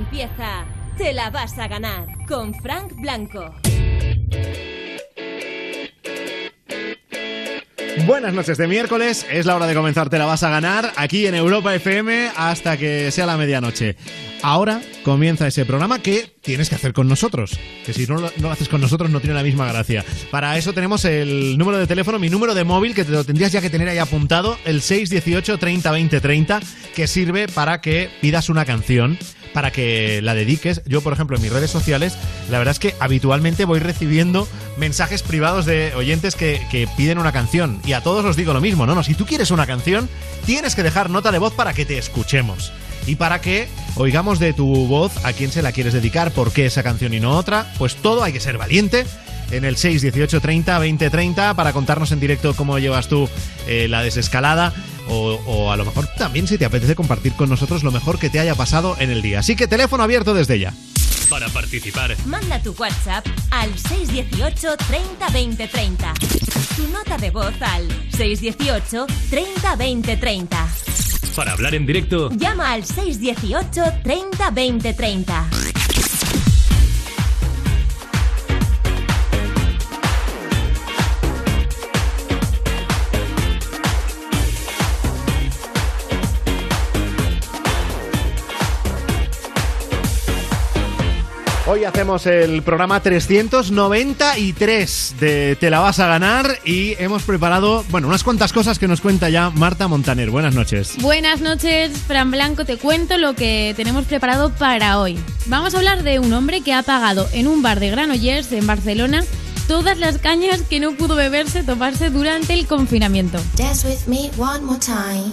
empieza Te la vas a ganar con Frank Blanco. Buenas noches de miércoles, es la hora de comenzar Te la vas a ganar aquí en Europa FM hasta que sea la medianoche. Ahora comienza ese programa que tienes que hacer con nosotros, que si no lo, no haces con nosotros no tiene la misma gracia. Para eso tenemos el número de teléfono, mi número de móvil, que te lo tendrías ya que tener ahí apuntado, el 618 30 20 30, que sirve para que pidas una canción para que la dediques. Yo, por ejemplo, en mis redes sociales, la verdad es que habitualmente voy recibiendo mensajes privados de oyentes que, que piden una canción. Y a todos os digo lo mismo, ¿no? no si tú quieres una canción, tienes que dejar nota de voz para que te escuchemos. Y para que oigamos de tu voz a quién se la quieres dedicar, por qué esa canción y no otra, pues todo hay que ser valiente en el 618 30 20 30 para contarnos en directo cómo llevas tú eh, la desescalada o, o, a lo mejor también si te apetece compartir con nosotros lo mejor que te haya pasado en el día. Así que teléfono abierto desde ya. Para participar, Manda tu WhatsApp al 618 30 20 30. Tu nota de voz al 618 30 20 30. para hablar en directo, Llama al 618 30 20 30. Hoy hacemos el programa 393 de Te la vas a ganar y hemos preparado, bueno, unas cuantas cosas que nos cuenta ya Marta Montaner. Buenas noches. Buenas noches, Fran Blanco. Te cuento lo que tenemos preparado para hoy. Vamos a hablar de un hombre que ha pagado en un bar de Granollers en Barcelona todas las cañas que no pudo beberse, tomarse durante el confinamiento. Dance with me one more time.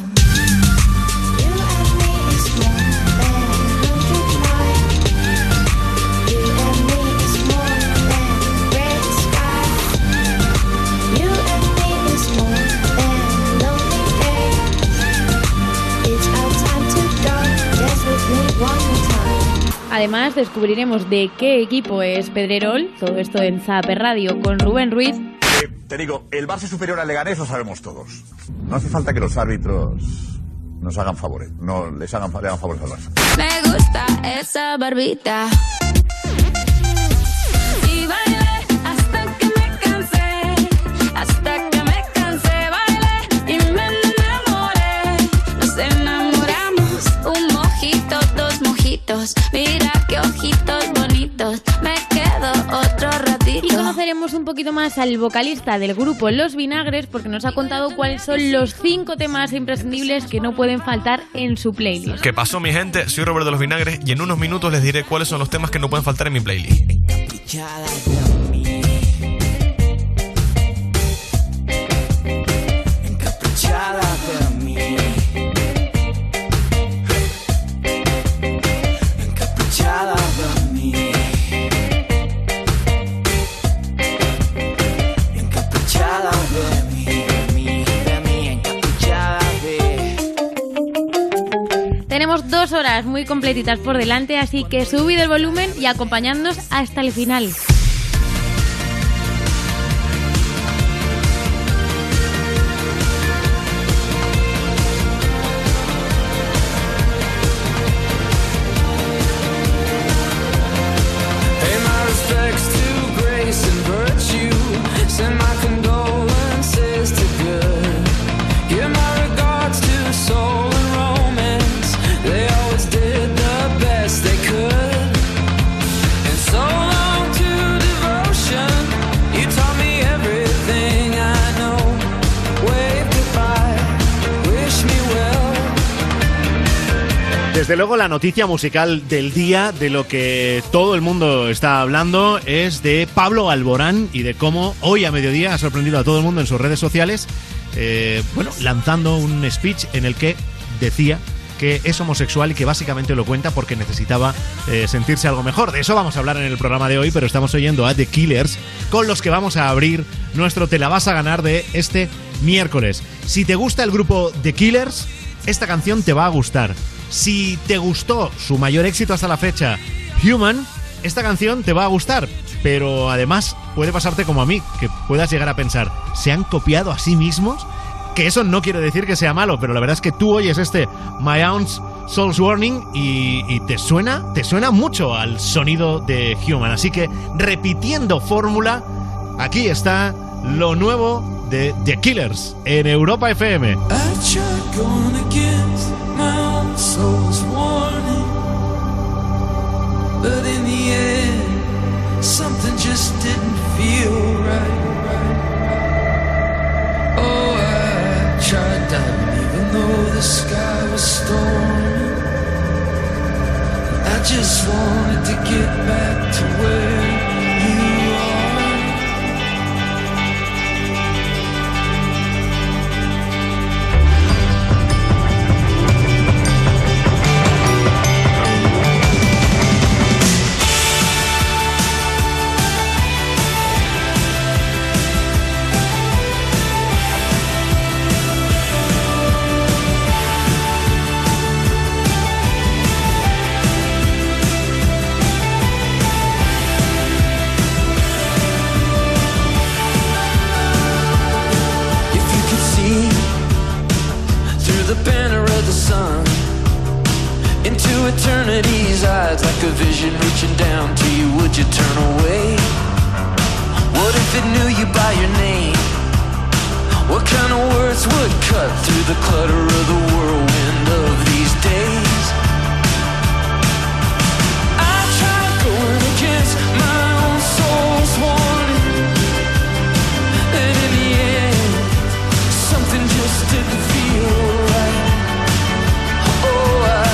Además, descubriremos de qué equipo es Pedrerol, todo esto en Zape Radio con Rubén Ruiz. Eh, te digo, el Barça superior al Leganés lo sabemos todos. No hace falta que los árbitros nos hagan favores, no les hagan, le hagan favores al Barça. Me gusta esa barbita. Y bailé hasta que me cansé, hasta dos mojitos. Mira qué ojitos bonitos, me quedo otro ratito. Y conoceremos un poquito más al vocalista del grupo Los Vinagres porque nos ha contado cuáles son los cinco temas imprescindibles que no pueden faltar en su playlist. ¿Qué pasó, mi gente? Soy Roberto de los Vinagres y en unos minutos les diré cuáles son los temas que no pueden faltar en mi playlist. Dos horas muy completitas por delante, así que subid el volumen y acompañadnos hasta el final. Desde luego la noticia musical del día, de lo que todo el mundo está hablando, es de Pablo Alborán y de cómo hoy a mediodía ha sorprendido a todo el mundo en sus redes sociales, eh, bueno, lanzando un speech en el que decía que es homosexual y que básicamente lo cuenta porque necesitaba eh, sentirse algo mejor. De eso vamos a hablar en el programa de hoy, pero estamos oyendo a The Killers, con los que vamos a abrir nuestro Te la vas a ganar de este miércoles. Si te gusta el grupo The Killers, esta canción te va a gustar. Si te gustó su mayor éxito hasta la fecha, Human, esta canción te va a gustar. Pero además puede pasarte como a mí, que puedas llegar a pensar, ¿se han copiado a sí mismos? Que eso no quiere decir que sea malo, pero la verdad es que tú oyes este My Ounce Souls Warning y, y te suena, te suena mucho al sonido de Human. Así que repitiendo fórmula, aquí está lo nuevo de The Killers en Europa FM. But in the end, something just didn't feel right. Oh, I tried diving even though the sky was stormy. I just wanted to get back to where you, turn away? What if it knew you by your name? What kind of words would cut through the clutter of the whirlwind of these days? I tried going against my own soul's warning. And in the end, something just didn't feel right. Oh, I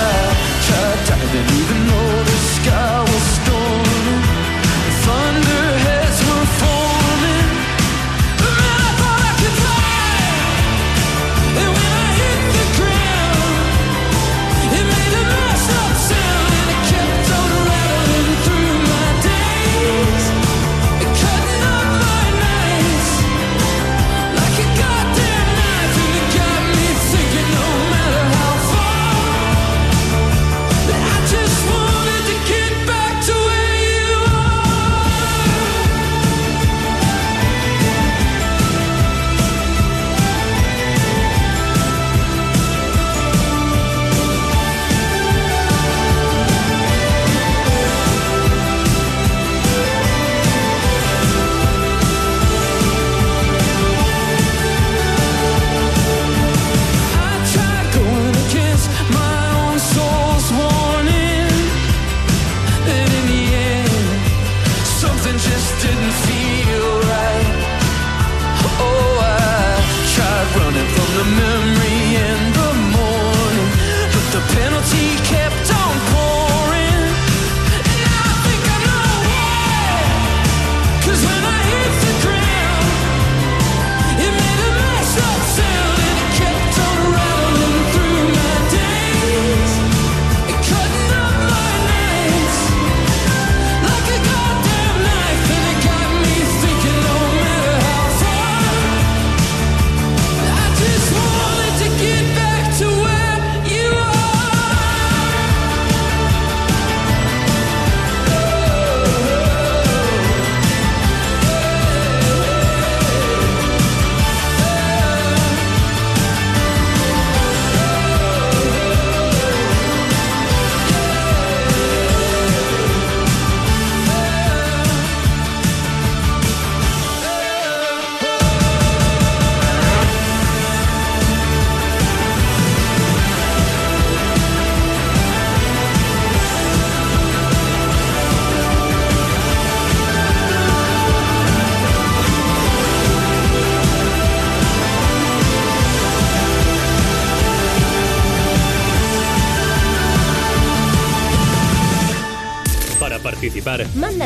tried diving even though the sky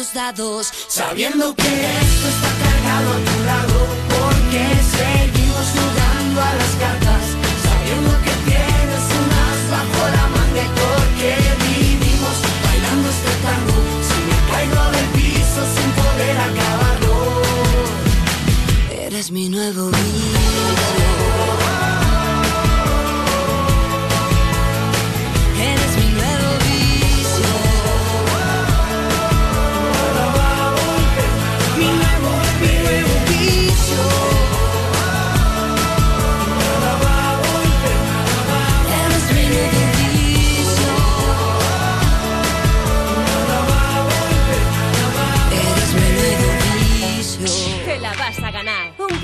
Los dados. Sabiendo que esto está cargado a tu lado, porque seguimos jugando a las cartas, sabiendo que tienes un as bajo la manga y porque vivimos bailando este tango. Si me caigo del piso sin poder acabarlo, Eres mi nuevo vicio.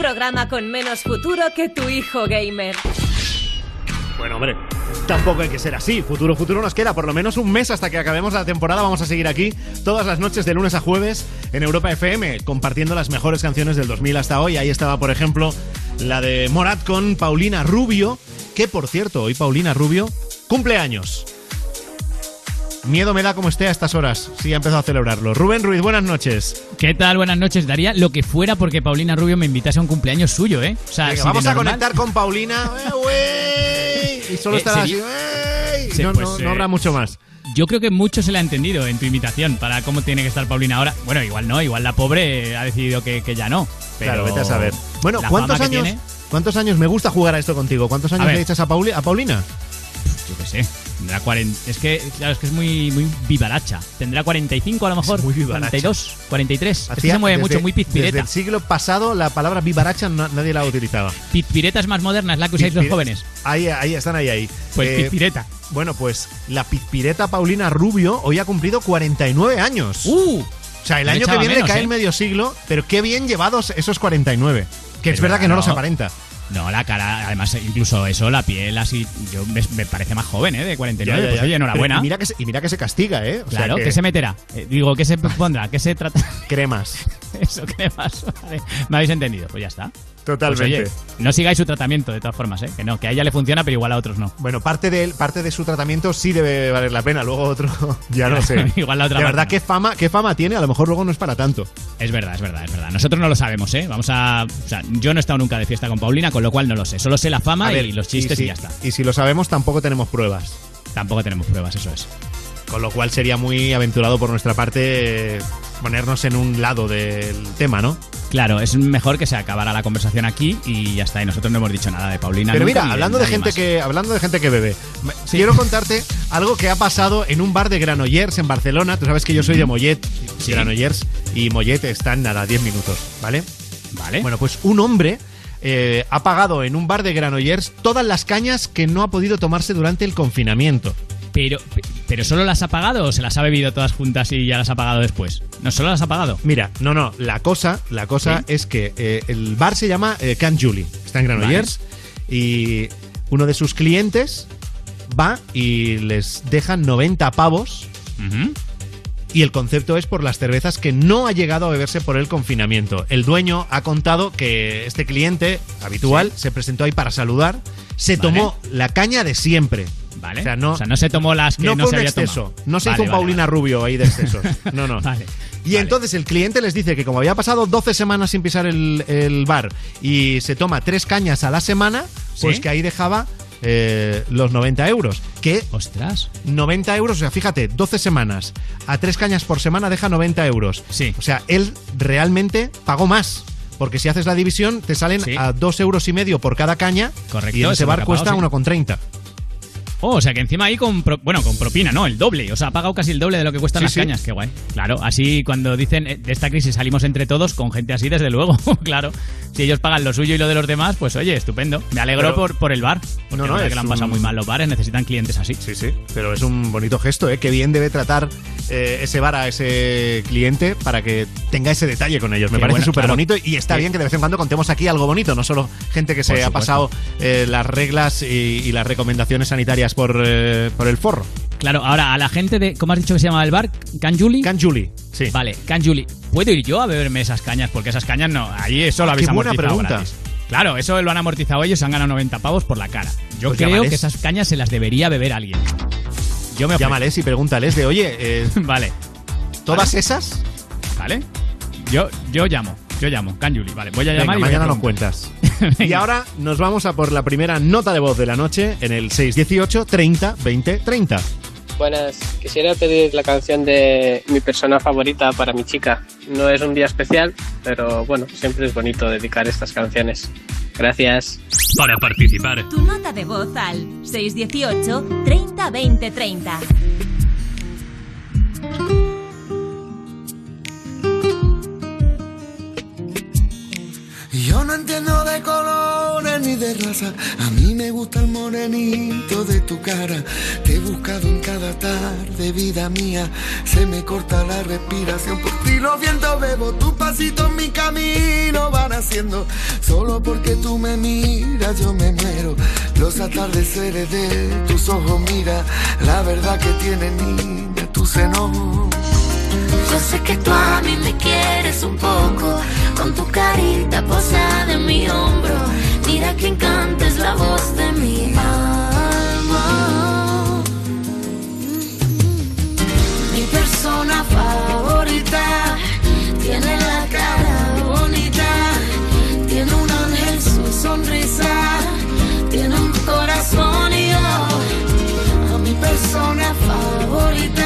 Programa con menos futuro que tu hijo gamer. Bueno, hombre, tampoco hay que ser así. Futuro, futuro nos queda por lo menos un mes hasta que acabemos la temporada. Vamos a seguir aquí todas las noches de lunes a jueves en Europa FM, compartiendo las mejores canciones del 2000 hasta hoy. Ahí estaba, por ejemplo, la de Morat con Paulina Rubio, que por cierto, hoy Paulina Rubio cumple años. Miedo me da como esté a estas horas. Sí, ha empezado a celebrarlo. Rubén Ruiz, buenas noches. ¿Qué tal? Buenas noches. Daría lo que fuera porque Paulina Rubio me invitase a un cumpleaños suyo, ¿eh? O sea, Venga, si vamos a normal- conectar con Paulina. Eh. Y solo Eh, estará. Sí, No, pues, no, eh, no habrá mucho más. Yo creo que mucho se le ha entendido en tu invitación para cómo tiene que estar Paulina ahora. Bueno, igual no, igual la pobre ha decidido que, que ya no. Pero Claro, vete a saber. Bueno, ¿cuántos años? tiene, ¿Cuántos años me gusta jugar a esto contigo? ¿Cuántos años le echas a, Pauli- a Paulina? Yo qué sé. Tendrá 40. Es que, claro, es que es muy, muy vivaracha. Tendrá 45 a lo mejor. muy vivaracha. 42, 43. Es que Hacía- se mueve desde- mucho, muy Desde pizpireta. el siglo pasado la palabra vivaracha na- nadie la utilizaba. Pizpireta es más moderna, es la que usáis los jóvenes. Ahí, ahí, están ahí, ahí. Pues Eh, pizpireta. Bueno, pues la pizpireta Paulina Rubio hoy ha cumplido 49 años. ¡Uh! O sea, el Me año que viene menos, le cae ¿eh? el medio siglo, pero qué bien llevados esos 49. Que es verdad que no los aparenta. No, la cara, además, incluso eso, la piel así, yo me, me parece más joven, ¿eh? De 49. Ya, ya, Pues oye, enhorabuena. Y, mira que se, y mira que se castiga, ¿eh? O sea Claro, que... se meterá? Eh, digo, ¿qué se pondrá? ¿Qué se trata? Cremas. Eso, cremas. Vale. ¿Me habéis entendido? Pues ya está. Totalmente. Pues, oye, no sigáis su tratamiento, de todas formas, ¿eh? Que no, que a ella le funciona, pero igual a otros no. Bueno, parte de, parte de su tratamiento sí debe valer la pena, luego otro ya no sé. Igual la otra De verdad, no. ¿qué fama, ¿qué fama tiene? A lo mejor luego no es para tanto. Es verdad, es verdad, es verdad. Nosotros no lo sabemos, ¿eh? Vamos a. O sea, yo no he estado nunca de fiesta con Paulina, con lo cual no lo sé. Solo sé la fama ver, y los chistes y, si- ya está. Y si lo sabemos, tampoco tenemos pruebas. Tampoco tenemos pruebas, eso es. Con lo cual sería muy aventurado por nuestra parte eh, ponernos en un lado del tema, ¿no? Claro, es mejor que se acabara la conversación aquí y ya está. Y nosotros no hemos dicho nada de Paulina. Pero nunca, mira, hablando de gente más. que hablando de gente que bebe, quiero contarte algo que ha pasado en un bar de Granollers en Barcelona. Tú sabes que yo soy de Mollet, Sí. Granollers, y Mollet están a 10 minutos, ¿vale? Vale. Bueno, pues un hombre eh, ha pagado en un bar de Granollers todas las cañas que no ha podido tomarse durante el confinamiento. Pero, pero solo las ha pagado o se las ha bebido todas juntas y ya las ha pagado después. No, solo las ha pagado. Mira, no, no, la cosa, la cosa es que eh, el bar se llama eh, Can Julie, está en Granollers, y uno de sus clientes va y les deja 90 pavos. Y el concepto es por las cervezas que no ha llegado a beberse por el confinamiento. El dueño ha contado que este cliente habitual se presentó ahí para saludar, se Vale. tomó la caña de siempre. Vale. O sea, no, se tomó las que no, no fue se un había exceso. tomado. No se Vale, hizo un vale, Paulina. Rubio ahí de excesos. No, no. Y entonces el cliente les dice que como había pasado 12 semanas sin pisar el, el bar y se toma tres cañas a la semana, pues ¿Sí? que ahí dejaba eh, los 90 euros. Que, ostras, 90 euros, o sea, fíjate, 12 semanas a tres cañas por semana deja 90 euros. Sí. O sea, él realmente pagó más. Porque si haces la división, te salen Sí. a dos euros y medio por cada caña. Correcto, Y en eso ese es lo bar cuesta sí. 1,30. Oh, o sea que encima ahí con, pro- bueno, con propina, ¿no? El doble. O sea, ha pagado casi el doble de lo que cuestan Sí, las sí. cañas. Qué guay. Claro, así cuando dicen eh, de esta crisis salimos entre todos, con gente así, desde luego. claro. Si ellos pagan lo suyo y lo de los demás, pues oye, estupendo. Me alegro Pero- por, por el bar. Porque No, no, es que le han pasado un- muy mal los bares, necesitan clientes así. Sí, sí. Pero es un bonito gesto, ¿eh? Qué bien debe tratar eh, ese bar a ese cliente para que tenga ese detalle con ellos. Me Qué parece bueno, súper claro. bonito y está Sí. bien que de vez en cuando contemos aquí algo bonito, no solo gente que se ha pasado eh, las reglas y, y las recomendaciones sanitarias por, eh, por el forro. Claro, ahora a la gente de. ¿Cómo has dicho que se llama el bar? ¿Can Julie? Can Julie, sí. Vale, Can Julie. ¿Puedo ir yo a beberme esas cañas? Porque esas cañas no. Allí eso lo Ah, habéis qué buena amortizado pregunta. gratis. Claro, eso lo han amortizado ellos, se han ganado 90 pavos por la cara. Yo Pues creo llámales. que esas cañas se las debería beber alguien. Yo me ofrezco. Llámales y pregúntales de, oye, eh, Vale, ¿todas esas? vale. Yo, yo llamo, yo llamo. Can Julie, vale. Voy a Venga, llamar y voy a mañana nos preguntar. cuentas. y ahora nos vamos a por la primera nota de voz de la noche en el 618 30 20 30. Buenas, quisiera pedir la canción de mi persona favorita para mi chica. No es un día especial, pero bueno, siempre es bonito dedicar estas canciones. Gracias. Para participar, Tu nota de voz al 618 30 20 30. Yo no entiendo de colores ni de raza. A mí me gusta el morenito de tu cara. Te he buscado en cada tarde, vida mía. Se me corta la respiración. Por ti los vientos bebo. Tus pasitos mi camino van haciendo. Solo porque tú me miras, yo me muero. Los atardeceres de tus ojos, mira. La verdad que tiene niña, tu seno. Yo sé que tú a mí me quieres un poco, con tu carita posada en mi hombro. Mira que encanta es la voz de mi alma. Mi persona favorita tiene la cara bonita, tiene un ángel su sonrisa, tiene un corazón y yo a mi persona favorita.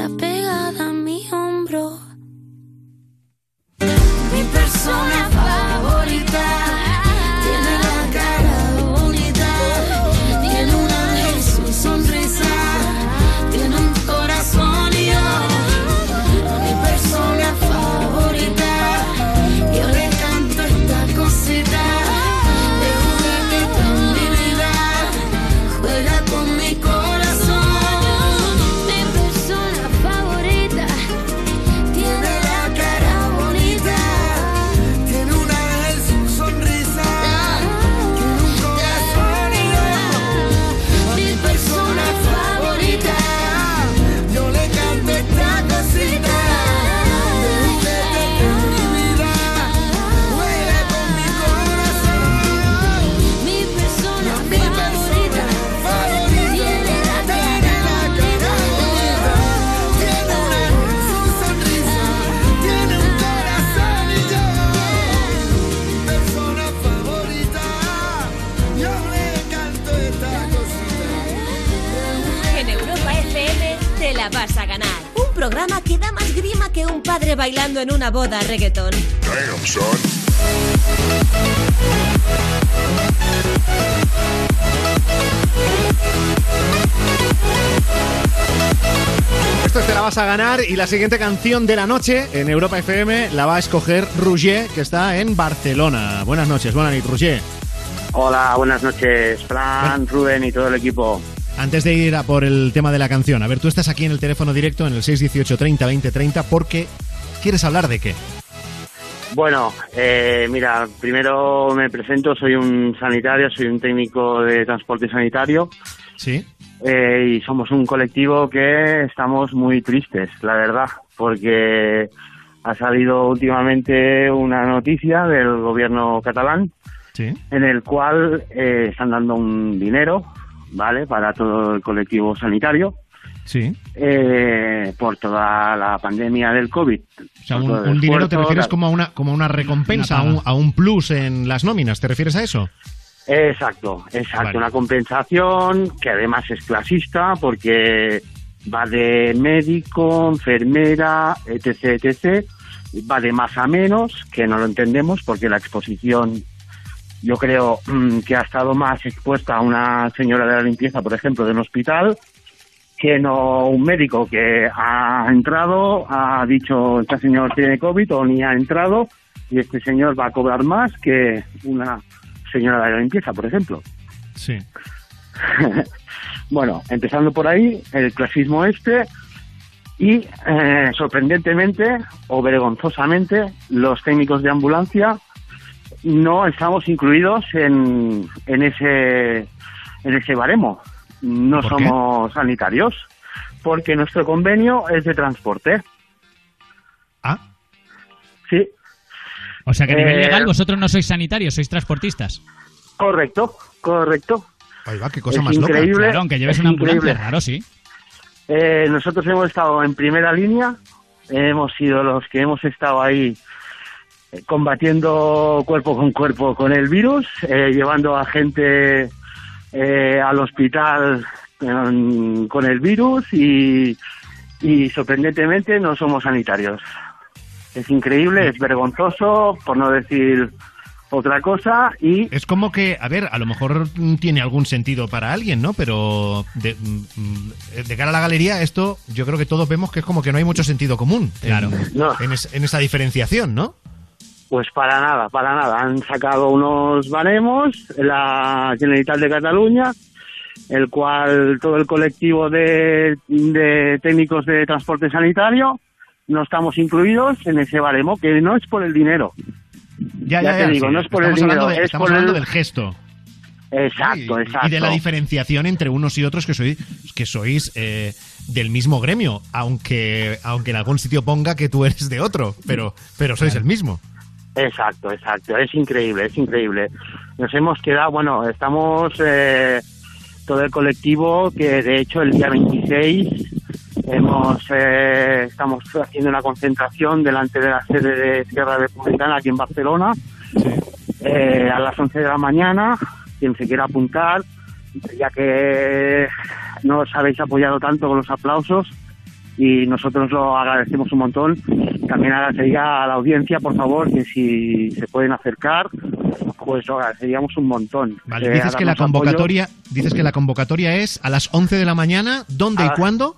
Carita pegada a mi hombro. Mi persona favorita padre bailando en una boda reggaetón. Damn, son. Esto es Te la vas a ganar y la siguiente canción de la noche en Europa FM la va a escoger Roger, que está en Barcelona. Buenas noches, buenas noches, Roger. Hola, buenas noches, Fran, Rubén y todo el equipo. Antes de ir a por el tema de la canción, a ver, tú estás aquí en el teléfono directo en el 618 30 20 30 porque quieres hablar de qué. Bueno, eh, mira, primero me presento, soy un sanitario, soy un técnico de transporte sanitario Sí. eh, y somos un colectivo que estamos muy tristes, la verdad, porque ha salido últimamente una noticia del gobierno catalán Sí. en el cual eh, están dando un dinero, ¿vale?, para todo el colectivo sanitario. Sí. eh, por toda la pandemia del COVID. O sea, un, dinero te refieres como a una, como a una recompensa, a un, a un plus en las nóminas. ¿Te refieres a eso? Exacto, exacto. Vale. Una compensación que además es clasista porque va de médico, enfermera, etc, etc. Va de más a menos, que no lo entendemos porque la exposición yo creo mm, que ha estado más expuesta a una señora de la limpieza, por ejemplo, de un hospital, que no un médico que ha entrado, ha dicho este señor tiene COVID o ni ha entrado y este señor va a cobrar más que una señora de la limpieza, por ejemplo. Sí. bueno, empezando por ahí, el clasismo este y eh, sorprendentemente o vergonzosamente los técnicos de ambulancia no estamos incluidos en, en ese en ese baremo. No somos sanitarios porque nuestro convenio es de transporte. Ah. Sí, O sea que a nivel Eh, legal vosotros no sois sanitarios, sois transportistas. correcto, correcto. Va, qué cosa Es más loca. increíble, Claro, aunque lleves es una ambulancia, raro, sí. Eh, nosotros hemos estado en primera línea, hemos sido los que hemos estado ahí eh, combatiendo cuerpo con cuerpo con el virus, eh, llevando a gente eh, al hospital con, con el virus y, y sorprendentemente no somos sanitarios. Es increíble, es vergonzoso, por no decir otra cosa, y Es como que, a ver, a lo mejor tiene algún sentido para alguien, ¿no? Pero de, mm, de cara a la galería, esto yo creo que todos vemos que es como que no hay mucho sentido común en, Claro. No. en, es- en esa diferenciación, ¿no? Pues para nada, para nada. Han sacado unos baremos, la Generalitat de Cataluña, el cual todo el colectivo de, de técnicos de transporte sanitario no estamos incluidos en ese baremo, que no es por el dinero. Ya, Ya ya, te ya, digo, sí. no es por estamos el dinero, de- es estamos por hablando el- del gesto. Exacto, Y- exacto. Y de la diferenciación entre unos y otros que sois, que sois eh, del mismo gremio, aunque, aunque en algún sitio ponga que tú eres de otro, pero, pero sois el mismo. Exacto, exacto. Es increíble, es increíble. Nos hemos quedado, bueno, estamos eh, todo el colectivo que de hecho el día 26 hemos eh, estamos haciendo una concentración delante de la sede de Sierra Republicana aquí en Barcelona eh, a las 11 de la mañana. Quien se quiera apuntar, ya que nos habéis apoyado tanto con los aplausos y nosotros lo agradecemos un montón. También agradecería a la audiencia, por favor, que si se pueden acercar, pues lo agradeceríamos un montón. Vale, Eh, dices a que la apoyo. convocatoria, dices que la convocatoria es a las 11 de la mañana, ¿dónde y Ah. cuándo?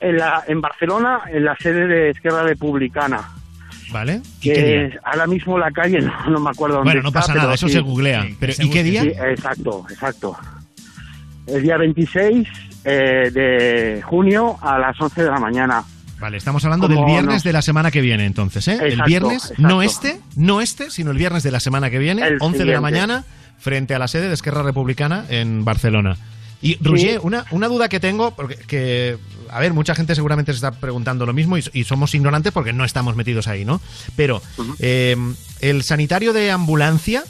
En, la, en Barcelona, en la sede de Esquerra Republicana. Vale. ¿Y Que qué día? es ahora mismo la calle, no, no me acuerdo dónde Bueno, no está, pasa pero nada, eso sí. se googlea. Pero, ¿Y qué día? Sí, exacto, exacto. El día 26 eh, de junio a las 11 de la mañana. Vale, estamos hablando del viernes nos- de la semana que viene, entonces, ¿eh? el viernes, exacto. no este, no este, sino el viernes de la semana que viene, El 11 de la mañana, frente a la sede de Esquerra Republicana en Barcelona. Y, Roger, una, una duda que tengo, porque que, a ver, mucha gente seguramente se está preguntando lo mismo y, y somos ignorantes porque no estamos metidos ahí, ¿no? Pero, eh, el sanitario de ambulancia,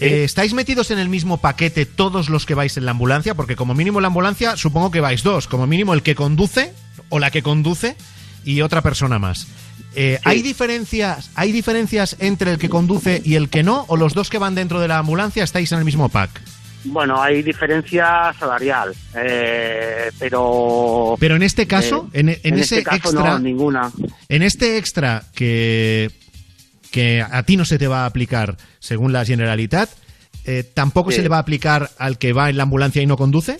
eh, ¿estáis metidos en el mismo paquete todos los que vais en la ambulancia? Porque como mínimo en la ambulancia supongo que vais dos, como mínimo el que conduce o la que conduce y otra persona más. Eh, ¿hay, diferencias, ¿Hay diferencias entre el que conduce y el que no? ¿O los dos que van dentro de la ambulancia estáis en el mismo pack? Bueno, hay diferencia salarial, eh, pero... Pero en este caso, eh, en, en ese este caso extra, no, ninguna. en este extra que, que a ti no se te va a aplicar según la Generalitat, eh, ¿tampoco Sí. se le va a aplicar al que va en la ambulancia y no conduce?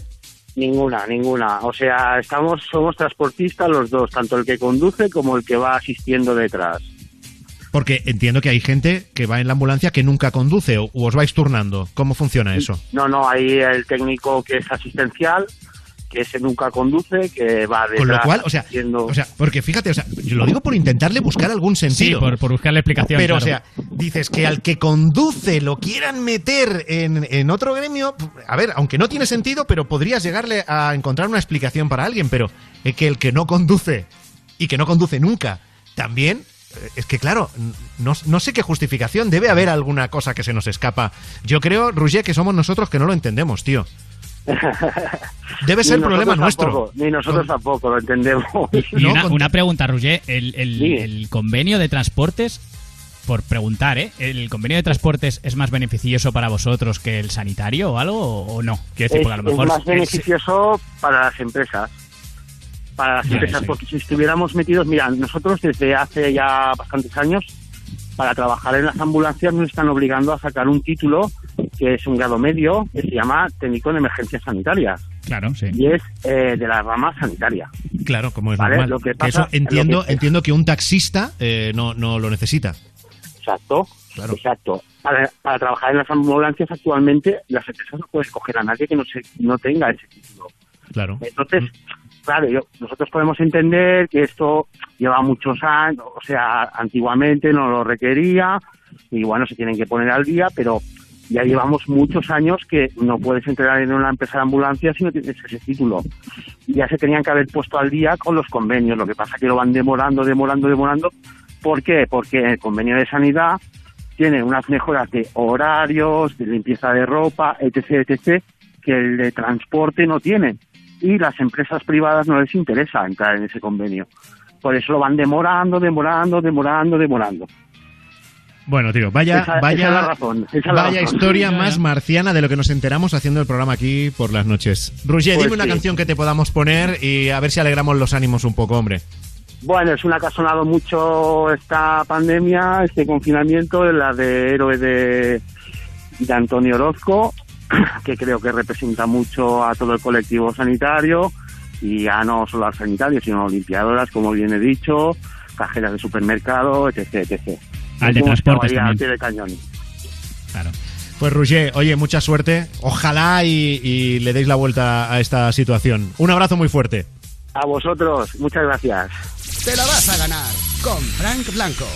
Ninguna, ninguna. O sea, estamos, somos transportistas los dos, tanto el que conduce como el que va asistiendo detrás. Porque entiendo que hay gente que va en la ambulancia que nunca conduce o, o os vais turnando. ¿Cómo funciona eso? No, no, hay el técnico que es asistencial, que ese nunca conduce, que va detrás. Con lo cual, o sea, haciendo- o sea, porque fíjate, o sea, yo lo digo por intentarle buscar algún sentido. Sí, por, por buscarle explicación. Pero, claro. o sea, dices que al que conduce lo quieran meter en, en otro gremio, a ver, aunque no tiene sentido, pero podrías llegarle a encontrar una explicación para alguien, pero es que el que no conduce y que no conduce nunca, también, eh, es que claro, no, no sé qué justificación, debe haber alguna cosa que se nos escapa. Yo creo, Roger, que somos nosotros que no lo entendemos, tío. Debe ser problema nuestro. tampoco, Ni nosotros tampoco lo entendemos. Y una, una pregunta, Roger. El, el- Sí. el convenio de transportes, por preguntar, ¿eh? ¿El convenio de transportes es más beneficioso para vosotros que el sanitario o algo o, no? Quiero decir, es, porque a lo es mejor. más beneficioso para las empresas. Para las Ya, empresas, sí. porque si estuviéramos metidos, mira, nosotros desde hace ya bastantes años, para trabajar en las ambulancias nos están obligando a sacar un título que es un grado medio, que se llama técnico en emergencias sanitarias. Claro, sí. Y es eh, de la rama sanitaria. Claro, como es Vale, normal. lo que pasa- eso entiendo, lo que- entiendo que un taxista eh, no, no lo necesita. Exacto. Exacto. Para, para trabajar en las ambulancias actualmente, las empresas no pueden escoger a nadie que no, se, no tenga ese título. Claro. Entonces, claro, yo, nosotros podemos entender que esto lleva muchos años, o sea, antiguamente no lo requería y bueno, se tienen que poner al día, pero ya llevamos muchos años que no puedes entrar en una empresa de ambulancia si no tienes ese título. Ya se tenían que haber puesto al día con los convenios, lo que pasa que lo van demorando, demorando, demorando. ¿Por qué? Porque el convenio de sanidad tiene unas mejoras de horarios, de limpieza de ropa, etc., etc., que el de transporte no tiene. Y las empresas privadas no les interesa entrar en ese convenio. Por eso lo van demorando, demorando, demorando, demorando. Bueno, tío, vaya, Esa- vaya, esa es la razón, esa es la vaya razón. historia más marciana de lo que nos enteramos haciendo el programa aquí por las noches. Roger, Pues dime una sí. canción que te podamos poner y a ver si alegramos los ánimos un poco, hombre. Bueno, es una que ha sonado mucho esta pandemia, este confinamiento, la de Héroe de, de Antonio Orozco, que creo que representa mucho a todo el colectivo sanitario y ya no solo al sanitario, sino limpiadoras, como bien he dicho, cajeras de supermercado, etc. etc. Al de transportes también. pie del cañón. Claro. Pues Roger, oye, mucha suerte. Ojalá y, y le deis la vuelta a esta situación. Un abrazo muy fuerte. A vosotros, muchas gracias. Te la vas a ganar con Frank Blanco.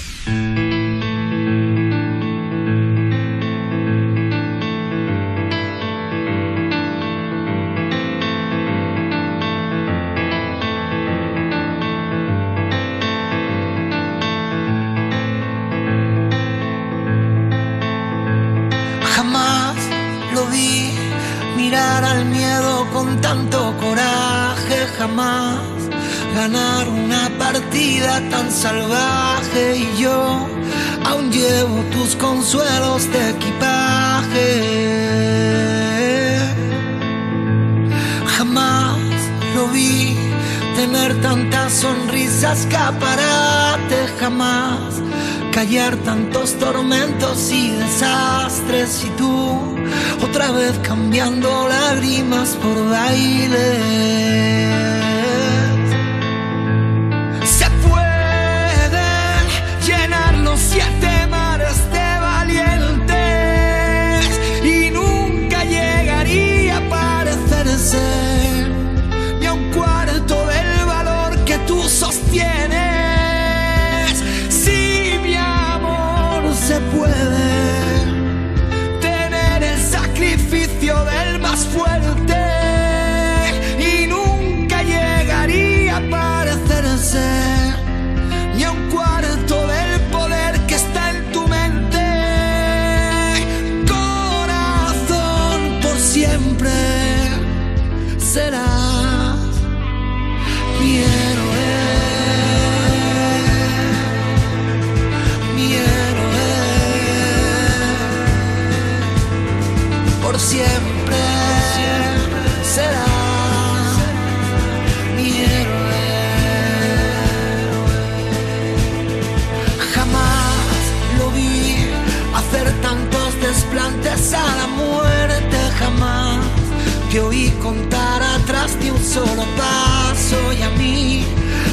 Mirar al miedo con tanto coraje, jamás ganar una partida tan salvaje y yo aún llevo tus consuelos de equipaje. Jamás lo vi, tener tantas sonrisas, escaparate jamás, callar tantos tormentos y desastres y tú otra vez cambiando lágrimas por baile. Se pueden llenar los siete te oí contar atrás de un solo paso y a mí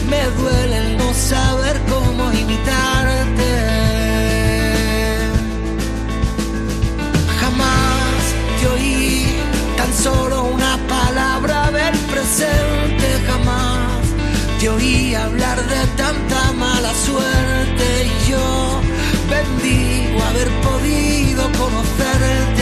me duele el no saber cómo imitarte. Jamás te oí tan solo una palabra del presente, jamás te oí hablar de tanta mala suerte y yo bendigo haber podido conocerte.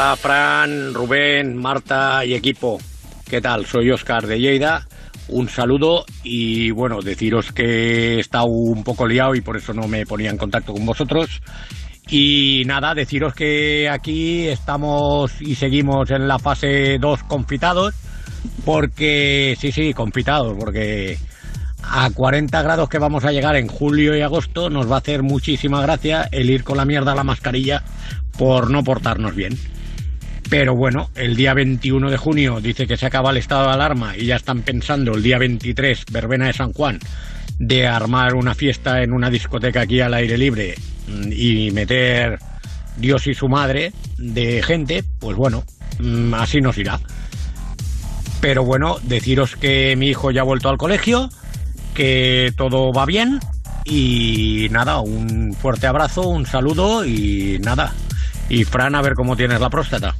Hola Fran, Rubén, Marta y equipo. ¿Qué tal? Soy Oscar de Lleida. Un saludo y bueno, deciros que he estado un poco liado y por eso no me ponía en contacto con vosotros. Y nada, deciros que aquí estamos y seguimos en la fase 2 confitados. Porque, sí, sí, confitados, porque a 40 grados que vamos a llegar en julio y agosto nos va a hacer muchísima gracia el ir con la mierda a la mascarilla por no portarnos bien. Pero bueno, el día 21 de junio dice que se acaba el estado de alarma y ya están pensando el día 23, verbena de San Juan, de armar una fiesta en una discoteca aquí al aire libre y meter Dios y su madre de gente, pues bueno, mm, así nos irá. Pero bueno, deciros que mi hijo ya ha vuelto al colegio, que todo va bien y nada, un fuerte abrazo, un saludo y nada. Y Fran, a ver cómo tienes la próstata.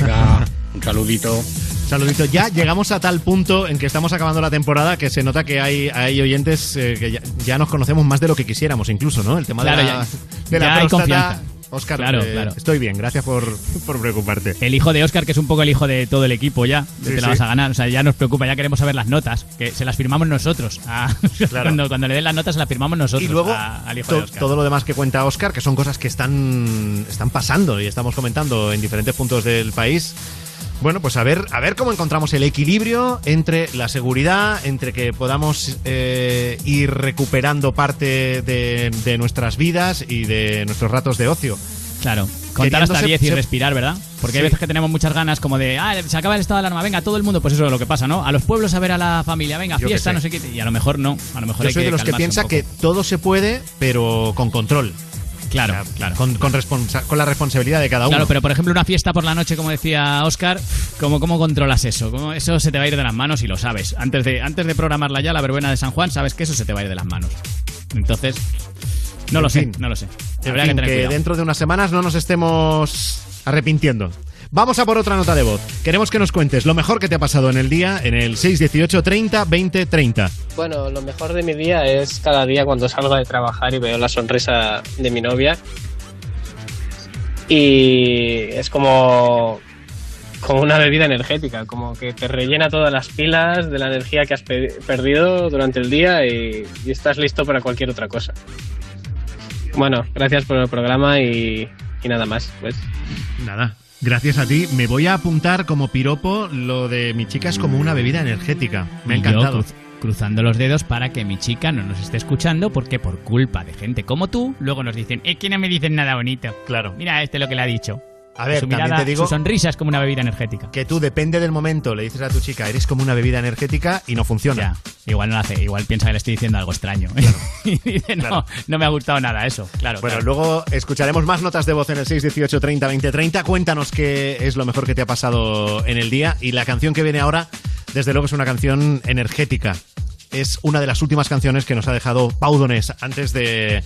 Venga, un saludito. Saludito. Ya llegamos a tal punto en que estamos acabando la temporada que se nota que hay, hay oyentes eh, que ya, ya nos conocemos más de lo que quisiéramos, incluso, ¿no? El tema Claro, de la, ya- de la ya hay confianza. Oscar, Claro, eh, claro. estoy bien, gracias por, por preocuparte. El hijo de Oscar, que es un poco el hijo de todo el equipo ya, Sí, te la sí. vas a ganar. O sea, ya nos preocupa, ya queremos saber las notas, que se las firmamos nosotros. Ah, cuando, cuando le den las notas se las firmamos nosotros Y luego a- al hijo to- de Oscar. todo lo demás que cuenta Oscar, que son cosas que están, están pasando y estamos comentando en diferentes puntos del país. Bueno, pues a ver, a ver cómo encontramos el equilibrio entre la seguridad, entre que podamos eh, ir recuperando parte de, de nuestras vidas y de nuestros ratos de ocio. Claro. Contar hasta queriéndose- 10 y se- respirar, ¿verdad? Porque hay veces que tenemos muchas ganas como de, ah, se acaba el estado de alarma, venga, todo el mundo, pues eso es lo que pasa, ¿no? A los pueblos a ver a la familia, venga, Yo fiesta, no sé qué, y a lo mejor no, a lo mejor Yo hay soy que de los que piensa que todo se puede, pero con control. Claro, O sea, claro. Con, con, responsa- con la responsabilidad de cada uno. Claro, pero por ejemplo una fiesta por la noche, como decía Oscar, ¿cómo, cómo controlas eso? ¿Cómo- eso se te va a ir de las manos y lo sabes. Antes de, antes de programarla ya, la verbena de San Juan, sabes que eso se te va a ir de las manos. Entonces, no En lo sé, no lo sé. Habría fin, que tener que cuidado. dentro de unas semanas no nos estemos arrepintiendo. Vamos a por otra nota de voz. Queremos que nos cuentes lo mejor que te ha pasado en el día en el 618 30 20 30. Bueno, lo mejor de mi día es cada día cuando salgo de trabajar y veo la sonrisa de mi novia. Y es como, como una bebida energética, como que te rellena todas las pilas de la energía que has pe- perdido durante el día y, y estás listo para cualquier otra cosa. Bueno, gracias por el programa y, y nada más. Pues Nada. Gracias a ti. Me voy a apuntar como piropo lo de mi chica es como una bebida energética. Me ha yo encantado. cruz- cruzando los dedos para que mi chica no nos esté escuchando porque por culpa de gente como tú, luego nos dicen, es que no me dicen nada bonito. Claro. Mira este lo que le ha dicho. A ver, su mirada, te digo- su sonrisa es como una bebida energética. Que tú, depende del momento, le dices a tu chica, eres como una bebida energética y no funciona. Ya, igual no lo hace, igual piensa que le estoy diciendo algo extraño. y dice, no, Claro. no me ha gustado nada eso. Claro, Bueno, claro. luego escucharemos más notas de voz en el 618 30 20 30. Cuéntanos qué es lo mejor que te ha pasado en el día. Y la canción que viene ahora, desde luego, es una canción energética. Es una de las últimas canciones que nos ha dejado Pau Donés antes de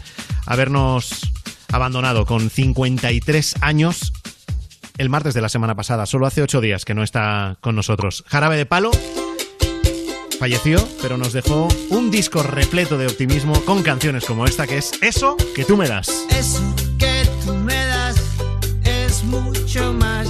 habernos abandonado con 53 años el martes de la semana pasada. Solo hace ocho días que no está con nosotros. Jarabe de Palo falleció, pero nos dejó un disco repleto de optimismo con canciones como esta que es Eso que tú me das. Eso que tú me das es mucho más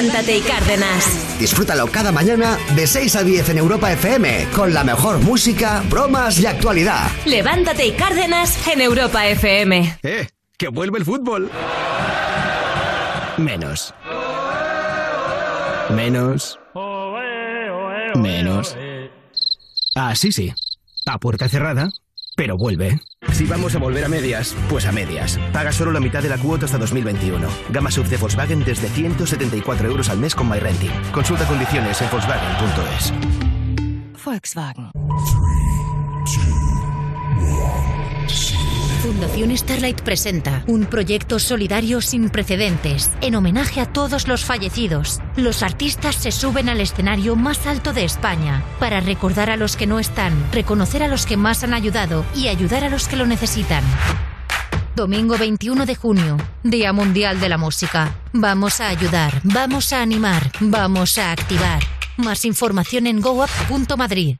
Levántate y Cárdenas. Disfrútalo cada mañana de 6 a 10 en Europa FM con la mejor música, bromas y actualidad. Levántate y Cárdenas en Europa FM. ¡Eh! ¡Que vuelve el fútbol! Menos. Menos. Menos. Ah, sí, sí. A puerta cerrada, pero vuelve. Si vamos a volver a medias, pues a medias. Paga solo la mitad de la cuota hasta 2021. Gama sub de Volkswagen desde 174 euros al mes con MyRenting. Consulta condiciones en volkswagen.es. Volkswagen. Starlight presenta un proyecto solidario sin precedentes en homenaje a todos los fallecidos. Los artistas se suben al escenario más alto de España para recordar a los que no están, reconocer a los que más han ayudado y ayudar a los que lo necesitan. Domingo 21 de junio, Día Mundial de la Música. Vamos a ayudar, vamos a animar, vamos a activar. Más información en goup.madrid.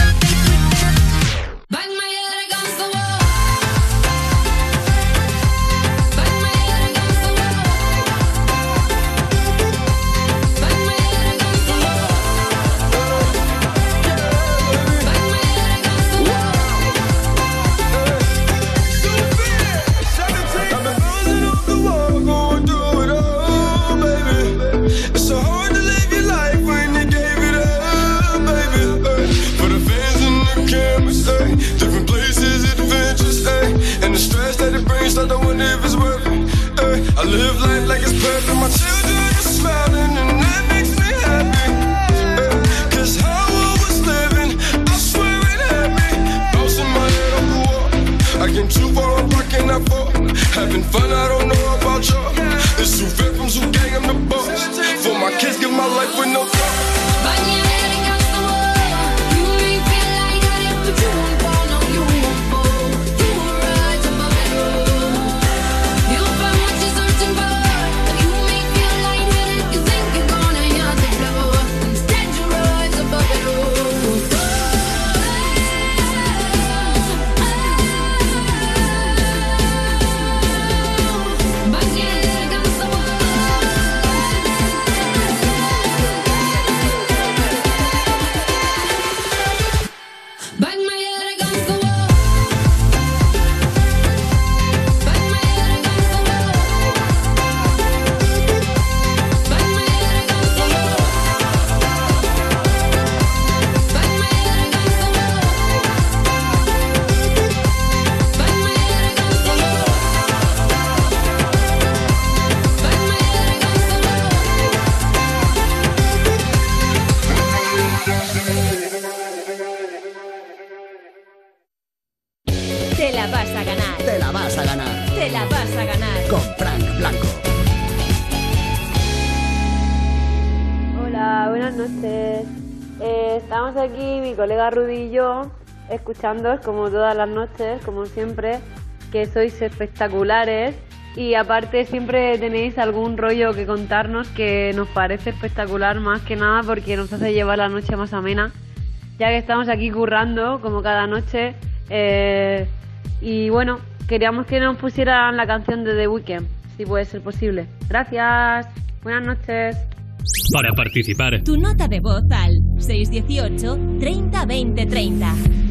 Live life like it's perfect, my children are smiling, and that makes me happy. Cause how I was living, I swear it had me bouncing my head off the wall. I came too far, I'm rocking that fall. Having fun, I don't know about y'all. It's fair from Zoo Gang, I'm the boss. For my kids, give my life with no thought. Rudy y yo, escuchándoos como todas las noches, como siempre, que sois espectaculares y aparte siempre tenéis algún rollo que contarnos que nos parece espectacular más que nada porque nos hace llevar la noche más amena, ya que estamos aquí currando como cada noche eh, y bueno, queríamos que nos pusieran la canción de The Weeknd, si puede ser posible. Gracias, buenas noches. Para participar, Tu nota de voz al 618 30 20 30.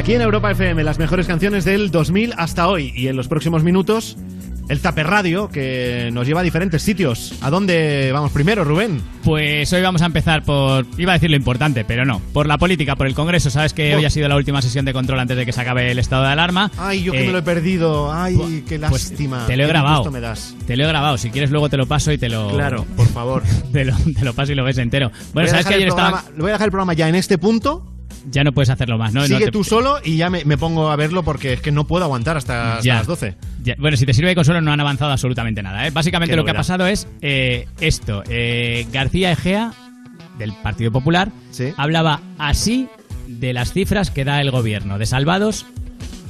Aquí en Europa FM, las mejores canciones del 2000 hasta hoy. Y en los próximos minutos, el Taper Radio, que nos lleva a diferentes sitios. ¿A dónde vamos primero, Rubén? Pues hoy vamos a empezar por, iba a decir lo importante, pero no, por la política, por el Congreso. Sabes que Oh. hoy ha sido la última sesión de control antes de que se acabe el estado de alarma. Ay, yo que Eh, me lo he perdido. Ay, qué pues lástima. te lo he grabado. me das. Te lo he grabado. Si quieres luego te lo paso y te lo. Claro, por favor. te, lo, te lo paso y lo ves entero. Bueno, sabes que ayer estaba. programa- Lo voy a dejar el programa ya en este punto. Ya no puedes hacerlo más, ¿no? No Sigue te- tú solo y ya me, me pongo a verlo porque es que no puedo aguantar hasta, hasta Ya. las 12. Ya, Bueno, si te sirve de consuelo, no han avanzado absolutamente nada. ¿eh? Básicamente Qué lo que ha pasado es eh, esto. eh, García Egea, del Partido Popular, hablaba así de las cifras que da el gobierno de salvados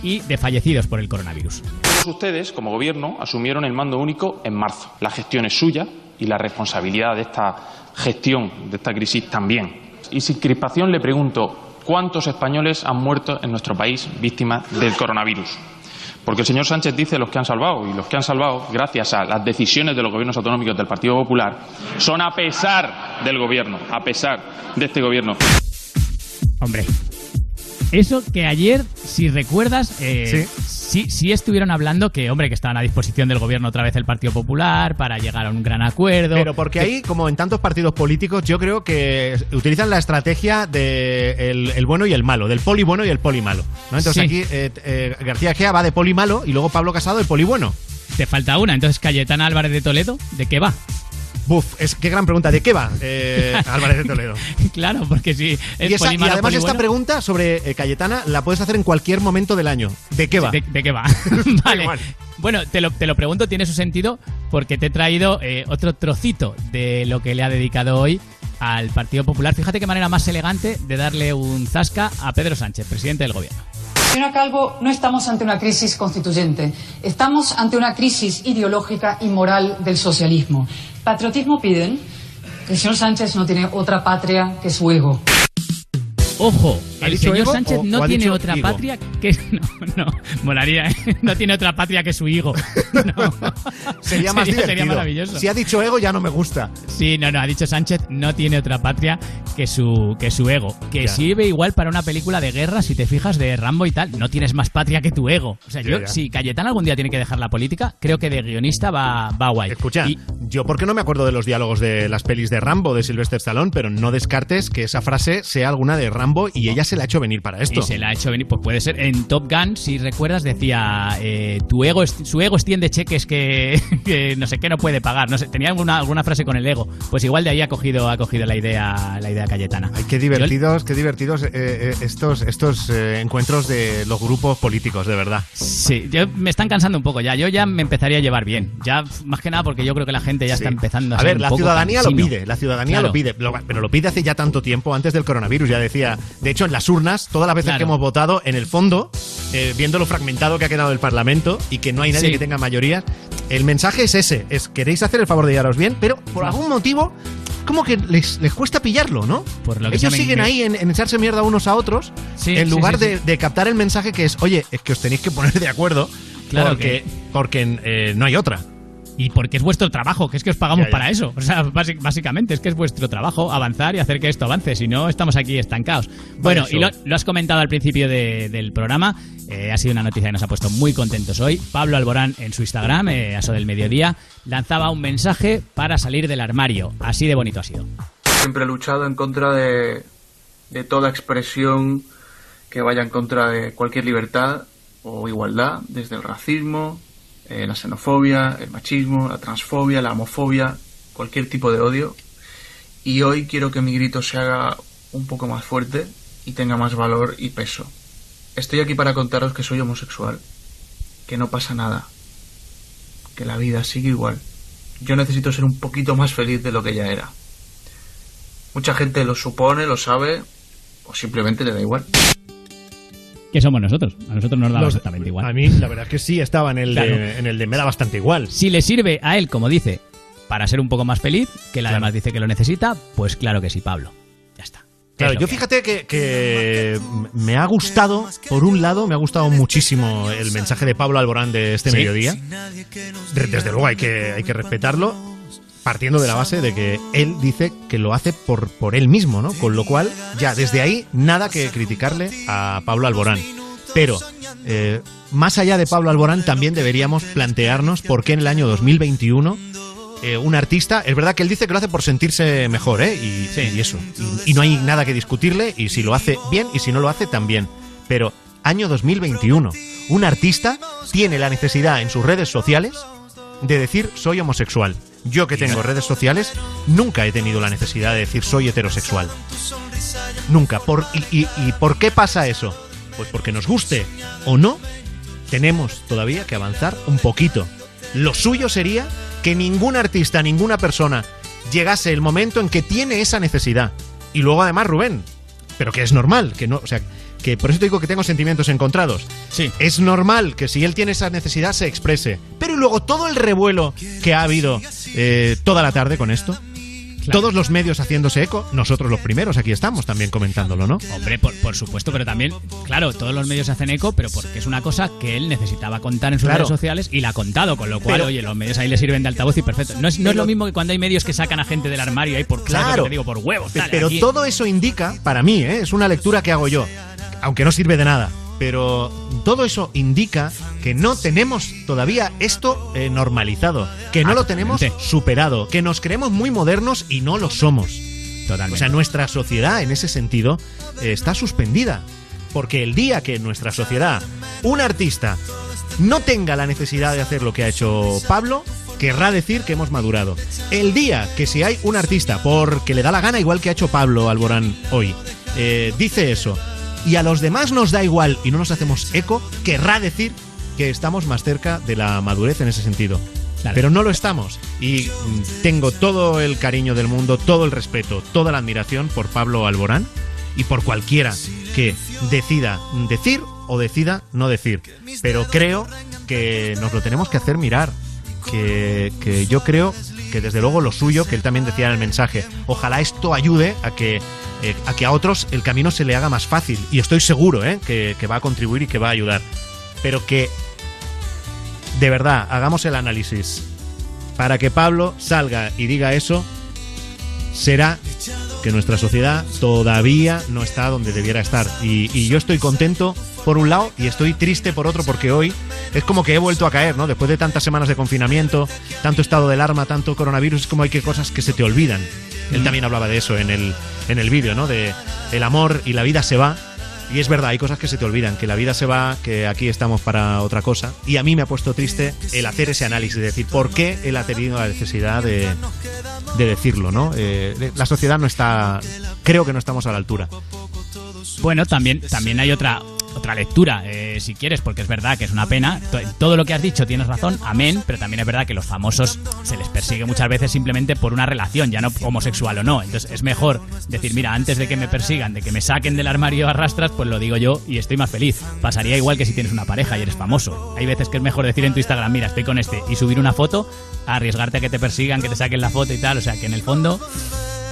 y de fallecidos por el coronavirus. Todos ustedes, como gobierno, asumieron el mando único en marzo. La gestión es suya y la responsabilidad de esta gestión, de esta crisis también. Y sin crispación le pregunto, ¿cuántos españoles han muerto en nuestro país víctimas del coronavirus? Porque el señor Sánchez dice los que han salvado, y los que han salvado, gracias a las decisiones de los gobiernos autonómicos del Partido Popular, son a pesar del gobierno, a pesar de este gobierno. Hombre, eso que ayer, si recuerdas, eh, sí. Sí, estuvieron hablando que, hombre, que estaban a disposición del gobierno otra vez el Partido Popular para llegar a un gran acuerdo. Pero porque Que- ahí, como en tantos partidos políticos, yo creo que utilizan la estrategia de el, el bueno y el malo, del poli bueno y el poli malo. ¿no? Entonces Sí. aquí eh, eh, García Gea va de poli malo y luego Pablo Casado de poli bueno. Te falta una, entonces Cayetana Álvarez de Toledo, ¿de qué va? Buf, es qué gran pregunta. ¿De qué va eh, Álvarez de Toledo? claro, porque si es y, esa- además esta pregunta sobre eh, Cayetana la puedes hacer en cualquier momento del año. ¿De qué va? ¿De, de qué va? vale. Bueno, te lo, te lo pregunto, tiene su sentido porque te he traído eh, otro trocito de lo que le ha dedicado hoy al Partido Popular. Fíjate qué manera más elegante de darle un zasca a Pedro Sánchez, presidente del gobierno. Señora Calvo, no estamos ante una crisis constituyente, estamos ante una crisis ideológica y moral del socialismo. Patriotismo piden, el señor Sánchez no tiene otra patria que su ego. Ojo, ¿Ha el señor ego Sánchez no tiene otra higo? patria que... No, no, molaría, ¿eh? No tiene otra patria que su hijo. Sería más Sería- divertido. sería maravilloso. Si ha dicho ego ya no me gusta. Sí, no, no, ha dicho Sánchez, no tiene otra patria que su, que su ego. Que sirve igual para una película de guerra, si te fijas, de Rambo y tal. No tienes más patria que tu ego. O sea, yo, si Cayetano algún día tiene que dejar la política, creo que de guionista va, va guay. Escucha, yo porque no me acuerdo de los diálogos de las pelis de Rambo de Sylvester Stallone, pero no descartes que esa frase sea alguna de Rambo y ella se la ha hecho venir para esto. Y se la ha hecho venir, pues puede ser. En Top Gun, si recuerdas, decía eh, tu ego, su ego extiende cheques que, que no sé qué no puede pagar. No sé, tenía alguna, alguna frase con el ego. Pues igual de ahí ha cogido, ha cogido la idea, la idea Cayetana. Ay, qué divertidos, qué divertidos eh, eh, estos, estos eh, encuentros de los grupos políticos, de verdad. Sí, yo, me están cansando un poco ya. Yo ya me empezaría a llevar bien. Ya, más que nada porque yo creo que la gente ya Sí. está empezando a A ser ver, un la poco ciudadanía lo pide, la ciudadanía Claro. lo pide, lo- pero lo pide hace ya tanto tiempo, antes del coronavirus, ya decía. De hecho, en las urnas, todas las veces Claro. que hemos votado, en el fondo, eh, viendo lo fragmentado que ha quedado el Parlamento y que no hay nadie Sí. que tenga mayoría, el mensaje es ese, es queréis hacer el favor de llevaros bien, pero por algún motivo como que les, les cuesta pillarlo, ¿no? Por lo que Ellos siguen que- ahí en, en echarse mierda unos a otros Sí, en lugar sí. De, de captar el mensaje que es, oye, es que os tenéis que poner de acuerdo Claro porque, porque eh, no hay otra. Y porque es vuestro trabajo, que es que os pagamos Ya, ya. para eso. O sea, básic- básicamente es que es vuestro trabajo avanzar y hacer que esto avance. Si no, estamos aquí estancados. Bueno, y lo, lo has comentado al principio de- del programa. eh, ha sido una noticia que nos ha puesto muy contentos hoy. Pablo Alborán en su Instagram, eh, a eso del mediodía, lanzaba un mensaje para salir del armario. Así de bonito ha sido. Siempre he luchado en contra de, de toda expresión que vaya en contra de cualquier libertad o igualdad, desde el racismo, eh, la xenofobia, el machismo, la transfobia, la homofobia, cualquier tipo de odio. Y hoy quiero que mi grito se haga un poco más fuerte y tenga más valor y peso. Estoy aquí para contaros que soy homosexual, que no pasa nada, que la vida sigue igual. Yo necesito ser un poquito más feliz de lo que ya era. Mucha gente lo supone, lo sabe, o simplemente le da igual. Que somos nosotros. A nosotros nos da Los- exactamente igual. A mí, la verdad es que sí, estaba en el, Claro. de, en el de me da bastante igual. Si le sirve a él, como dice, para ser un poco más feliz, que él Claro. además dice que lo necesita, pues claro que sí, Pablo. Claro, Es lo yo fíjate que, que me ha gustado, por un lado, me ha gustado muchísimo el mensaje de Pablo Alborán de este Sí. mediodía. Desde luego hay que, hay que respetarlo, partiendo de la base de que él dice que lo hace por, por él mismo, ¿no? Con lo cual, ya desde ahí, nada que criticarle a Pablo Alborán. Pero, eh, más allá de Pablo Alborán, también deberíamos plantearnos por qué en el año 2021 eh, un artista, es verdad que él dice que lo hace por sentirse mejor, ¿eh? Y, y eso. Y, y no hay nada que discutirle, y si lo hace bien, y si no lo hace también. Pero, año 2021, un artista tiene la necesidad en sus redes sociales de decir soy homosexual. Yo que tengo redes sociales, nunca he tenido la necesidad de decir soy heterosexual. Nunca. Por, y, y- ¿Y por qué pasa eso? Pues porque nos guste o no, tenemos todavía que avanzar un poquito. Lo suyo sería que ningún artista, ninguna persona llegase el momento en que tiene esa necesidad. Y luego además Rubén, pero que es normal, que no, o sea, que por eso te digo que tengo sentimientos encontrados. Sí. Es normal que si él tiene esa necesidad se exprese. Pero luego todo el revuelo que ha habido eh, toda la tarde con esto, todos los medios haciéndose eco, nosotros los primeros aquí estamos también comentándolo, ¿no? Hombre, por, por supuesto, pero también, claro, todos los medios hacen eco, pero porque es una cosa que él necesitaba contar en sus Claro. redes sociales y la ha contado, con lo cual, Pero- oye, los medios ahí le sirven de altavoz y perfecto. No es, no es lo mismo que cuando hay medios que sacan a gente del armario ahí por claro, Claro. te digo, por huevos, Pero aquí- todo eso indica, para mí, ¿eh? es una lectura que hago yo, aunque no sirve de nada, pero todo eso indica que no tenemos todavía esto eh, normalizado, que no lo tenemos superado, que nos creemos muy modernos y no lo somos. Totalmente. O sea, nuestra sociedad en ese sentido eh, está suspendida. Porque el día que en nuestra sociedad un artista no tenga la necesidad de hacer lo que ha hecho Pablo, querrá decir que hemos madurado. El día que si hay un artista, porque le da la gana, igual que ha hecho Pablo Alborán hoy, eh, dice eso, y a los demás nos da igual y no nos hacemos eco, querrá decir que estamos más cerca de la madurez en ese sentido. Pero no lo estamos. Y mm, tengo todo el cariño del mundo, todo el respeto, toda la admiración por Pablo Alborán y por cualquiera que decida decir o decida no decir. Pero creo que nos lo tenemos que hacer mirar. Que, que yo creo que desde luego lo suyo, que él también decía en el mensaje, ojalá esto ayude a que, eh, a que a otros el camino se le haga más fácil. Y estoy seguro ¿eh? que, que va a contribuir y que va a ayudar. Pero que de verdad, hagamos el análisis. Para que Pablo salga y diga eso, será que nuestra sociedad todavía no está donde debiera estar. Y, y yo estoy contento por un lado y estoy triste por otro porque hoy es como que he vuelto a caer, ¿no? Después de tantas semanas de confinamiento, tanto estado de alarma, tanto coronavirus, es como hay que cosas que se te olvidan. Él también hablaba de eso en el, en el vídeo, ¿no? De el amor y la vida se va. Y es verdad, hay cosas que se te olvidan, que la vida se va, que aquí estamos para otra cosa. Y a mí me ha puesto triste el hacer ese análisis, de decir, ¿por qué él ha tenido la necesidad de, de decirlo, ¿no? Eh, la sociedad no está, creo que no estamos a la altura. Bueno, también, también hay otra, otra lectura, eh, si quieres, porque es verdad que es una pena. To- Todo lo que has dicho tienes razón, amén, pero también es verdad que los famosos se les persigue muchas veces simplemente por una relación, ya no homosexual o no. Entonces es mejor decir, mira, antes de que me persigan, de que me saquen del armario a rastras, pues lo digo yo y estoy más feliz. Pasaría igual que si tienes una pareja y eres famoso. Hay veces que es mejor decir en tu Instagram, mira, estoy con este, y subir una foto, arriesgarte a que te persigan, que te saquen la foto y tal. O sea que en el fondo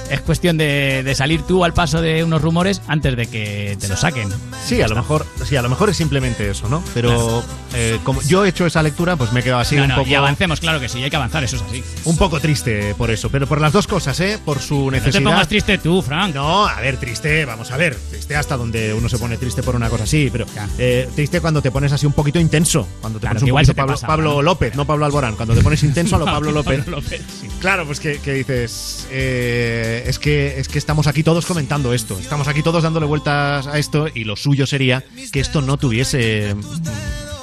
es cuestión de, de salir tú al paso de unos rumores antes de que te lo saquen. Sí, a lo mejor, sí, a lo mejor es simplemente eso, ¿no? Pero eh, como yo he hecho esa lectura, pues me he quedado así No, un no, poco y avancemos, claro que sí, hay que avanzar, eso es así. un poco triste por eso, pero por las dos cosas, ¿eh? Por su No necesidad. te pongas triste tú, Frank. No, a ver, triste, vamos a ver, triste hasta donde uno se pone triste por una cosa así, pero eh, triste cuando te pones así un poquito intenso, cuando te Claro, pones un igual poquito Pablo, pasa, Pablo ¿no? López, no Pablo Alborán, cuando te pones intenso a lo Pablo López. Pablo López, sí. Claro, pues que, que dices, eh, es que es que estamos aquí todos comentando esto, estamos aquí todos dándole vueltas a esto y lo suyo sería que esto no tuviese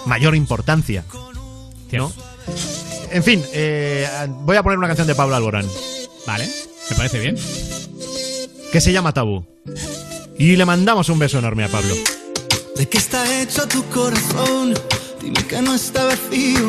mayor importancia, ¿no? En fin, eh, voy a poner una canción de Pablo Alborán. Vale, me parece bien. Que se llama Tabú. Y le mandamos un beso enorme a Pablo. ¿De qué está hecho tu corazón? Dime que no está vacío.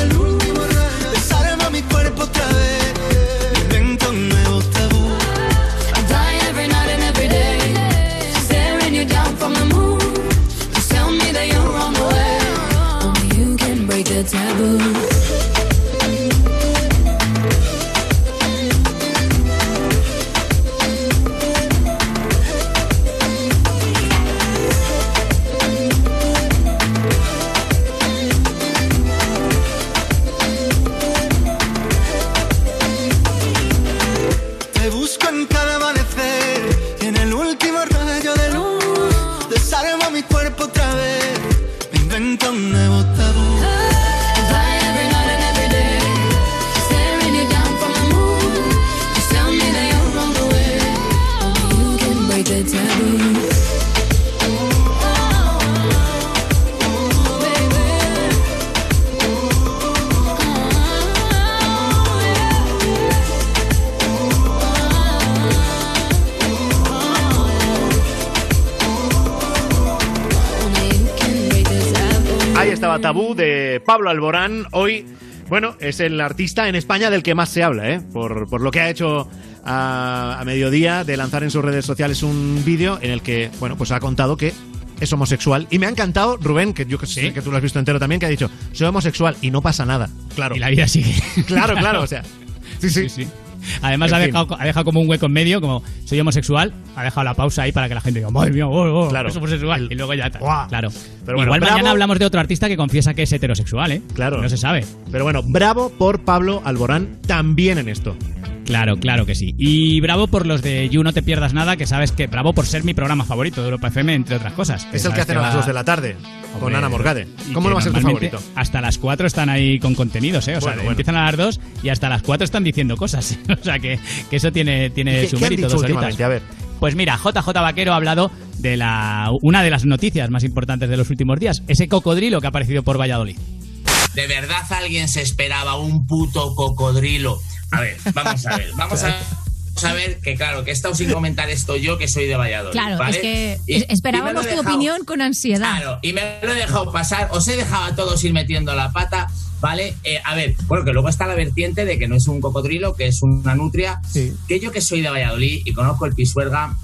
Tabú de Pablo Alborán. Hoy, bueno, es el artista en España del que más se habla, ¿eh? Por, por lo que ha hecho a, a mediodía de lanzar en sus redes sociales un vídeo en el que, bueno, pues ha contado que es homosexual. Y me ha encantado, Rubén, que yo que sé que tú lo has visto entero también, que ha dicho, soy homosexual y no pasa nada. Claro. Y la vida sigue. Claro, claro, o sea. Sí, sí. Además ha dejado, ha dejado como un hueco en medio, como soy homosexual, ha dejado la pausa ahí para que la gente diga, madre mía, oh, oh, Claro. es homosexual. Y luego ya está. Claro. Pero bueno, Igual bravo. mañana hablamos de otro artista que confiesa que es heterosexual, ¿eh? Claro. No se sabe. Pero bueno, bravo por Pablo Alborán también en esto. Claro, claro que sí. Y bravo por los de You No Te Pierdas Nada, que sabes que bravo por ser mi programa favorito de Europa FM, entre otras cosas. Es el que hacen a las va- 2 de la tarde con Ana Morgade. ¿Cómo no va a ser tu favorito? Hasta las 4 están ahí con contenidos, ¿eh? O sea, Bueno, empiezan a las 2 y hasta las 4 están diciendo cosas. o sea, que, que eso tiene, tiene ¿Qué- su qué han mérito. dicho dos horitas. A ver. Pues mira, JJ Vaquero ha hablado de la una de las noticias más importantes de los últimos días, ese cocodrilo que ha aparecido por Valladolid. ¿De verdad alguien se esperaba un puto cocodrilo? A ver, vamos a ver, vamos a vamos a ver que claro, que he estado sin comentar esto yo, que soy de Valladolid. Claro, ¿vale? es que Y- y me esperábamos tu dejado- opinión con ansiedad. Claro, y me lo he dejado pasar, os he dejado a todos ir metiendo la pata, ¿vale? Eh, a ver, bueno, que luego está la vertiente de que no es un cocodrilo, que es una nutria, que yo que soy de Valladolid y conozco el Pisuerga,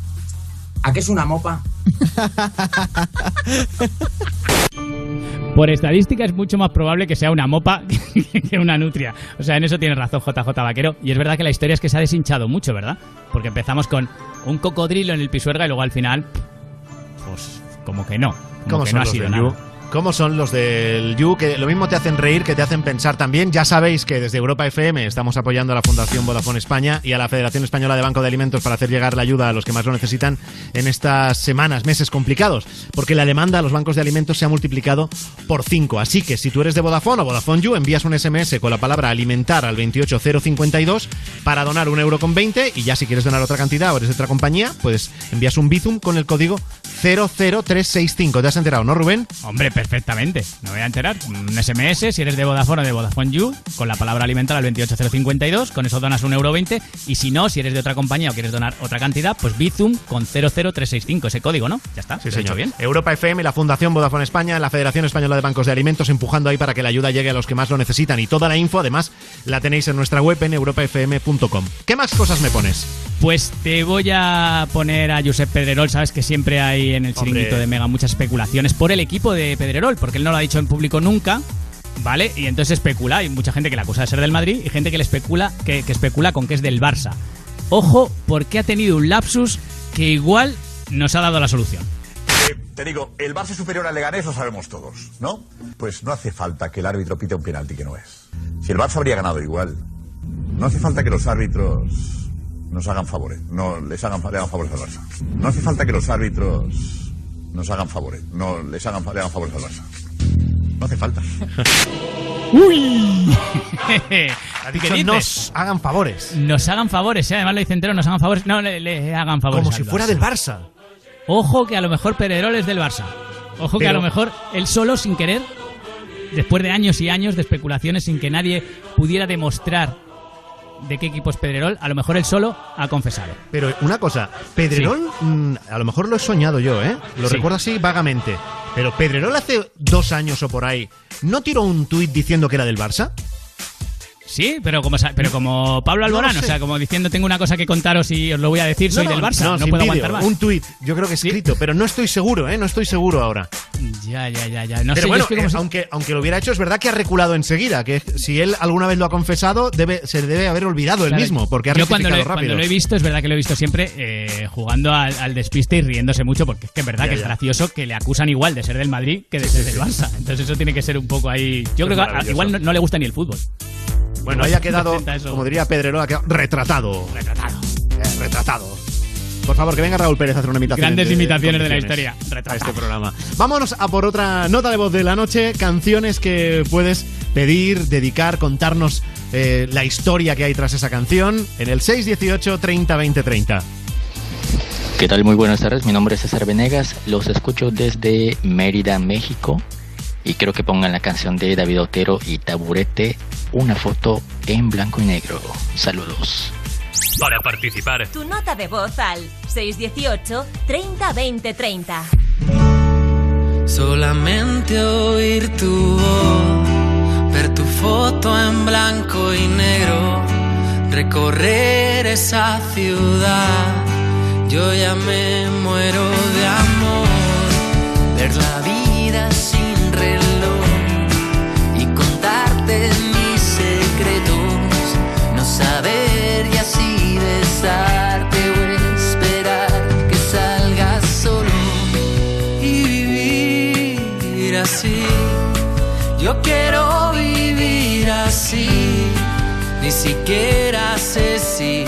¿a qué es una mopa? Por estadística es mucho más probable que sea una mopa que una nutria. O sea, en eso tienes razón JJ Vaquero. Y es verdad que la historia es que se ha deshinchado mucho, ¿verdad? Porque empezamos con un cocodrilo en el pisuerga y luego al final, pues como que no. Como ¿Cómo que no ha sido nada. ¿Cómo son los del You? Que lo mismo te hacen reír que te hacen pensar también. Ya sabéis que desde Europa FM estamos apoyando a la Fundación Vodafone España y a la Federación Española de Banco de Alimentos para hacer llegar la ayuda a los que más lo necesitan en estas semanas, meses complicados. Porque la demanda a los bancos de alimentos se ha multiplicado por 5. Así que si tú eres de Vodafone o Vodafone You, envías un SMS con la palabra alimentar al 28052 para donar un euro con 20 y ya si quieres donar otra cantidad o eres de otra compañía, pues envías un Bizum con el código 00365. ¿Te has enterado, no, Rubén? Hombre, perfectamente. Me voy a enterar. Un SMS, si eres de Vodafone o de Vodafone You, con la palabra alimentar al 28052, con eso donas un euro 20. Y si no, si eres de otra compañía o quieres donar otra cantidad, pues Bizum con 00365, ese código, ¿no? Ya está. Sí, he hecho señor. bien. Europa FM, la Fundación Vodafone España, la Federación Española de Bancos de Alimentos empujando ahí para que la ayuda llegue a los que más lo necesitan. Y toda la info, además, la tenéis en nuestra web en europafm.com. ¿Qué más cosas me pones? Pues te voy a poner a Josep Pedrerol. Sabes que siempre hay en el Hombre. chiringuito de Mega muchas especulaciones por el equipo de Pedrerol, porque él no lo ha dicho en público nunca. ¿Vale? Y entonces especula. Hay mucha gente que le acusa de ser del Madrid y gente que le especula, que, que especula con que es del Barça. Ojo, porque ha tenido un lapsus que igual nos ha dado la solución. Eh, te digo, el Barça es superior al Leganés lo sabemos todos, ¿no? Pues no hace falta que el árbitro pite un penalti que no es. Si el Barça habría ganado igual, no hace falta que los árbitros nos hagan favores, no les hagan, le hagan favores al Barça. No hace falta que los árbitros nos hagan favores, no les hagan, le hagan favores al Barça. No hace falta. ¡Uy! Ha ¿Qué dicho dices? nos hagan favores. Nos hagan favores, ¿eh? además lo dice entero, nos hagan favores. No, le, le hagan favores. Como si fuera del Barça. Ojo que a lo mejor Pedrerol es del Barça. Ojo que a lo mejor él solo, sin querer, después de años y años de especulaciones sin que nadie pudiera demostrar de qué equipo es Pedrerol, a lo mejor él solo ha confesado. Pero una cosa, Pedrerol, mm, a lo mejor lo he soñado yo, ¿eh? Lo Sí. recuerdo así vagamente. Pero Pedrerol hace dos años o por ahí, ¿no tiró un tuit diciendo que era del Barça? Sí, pero como, pero como Pablo No lo Alborán, o sé. sea, como diciendo tengo una cosa que contaros y os lo voy a decir, soy No, no, del Barça, no, puedo aguantar más. Un tuit, yo creo que escrito, pero no estoy seguro, ¿eh? No estoy seguro ahora. Ya, ya, ya, ya. No pero sé, bueno, es eh, si- aunque, aunque lo hubiera hecho, es verdad que ha reculado enseguida, que si él alguna vez lo ha confesado, debe, se debe haber olvidado él Claro, mismo, porque ha yo cuando lo, rápido. cuando lo he visto, es verdad que lo he visto siempre eh, jugando al, al despiste y riéndose mucho, porque es que es verdad Ya, que es ya. gracioso que le acusan igual de ser del Madrid que de ser del Barça. Entonces eso tiene que ser un poco ahí... Yo Es creo que igual no, no le gusta ni el fútbol. Bueno, haya quedado, como diría Pedrerol, ha quedado retratado. Retratado. retratado. Por favor, que venga Raúl Pérez a hacer una imitación. Grandes de- imitaciones de la historia. A Retratado. este programa. Vámonos a por otra nota de voz de la noche. Canciones que puedes pedir, dedicar, contarnos eh, la historia que hay tras esa canción en el 618 30 20 30. ¿Qué tal? Muy buenas tardes, mi nombre es César Venegas, los escucho desde Mérida, México y quiero que pongan la canción de David Otero y Taburete, una foto en blanco y negro. Saludos. Para participar, Tu nota de voz al 618 30 20 30. Solamente oír tu voz, ver tu foto en blanco y negro, recorrer esa ciudad. Yo ya me muero de amor, ver la vida sin saber y así besarte o esperar que salgas solo y vivir así. Yo quiero vivir así. Ni siquiera sé si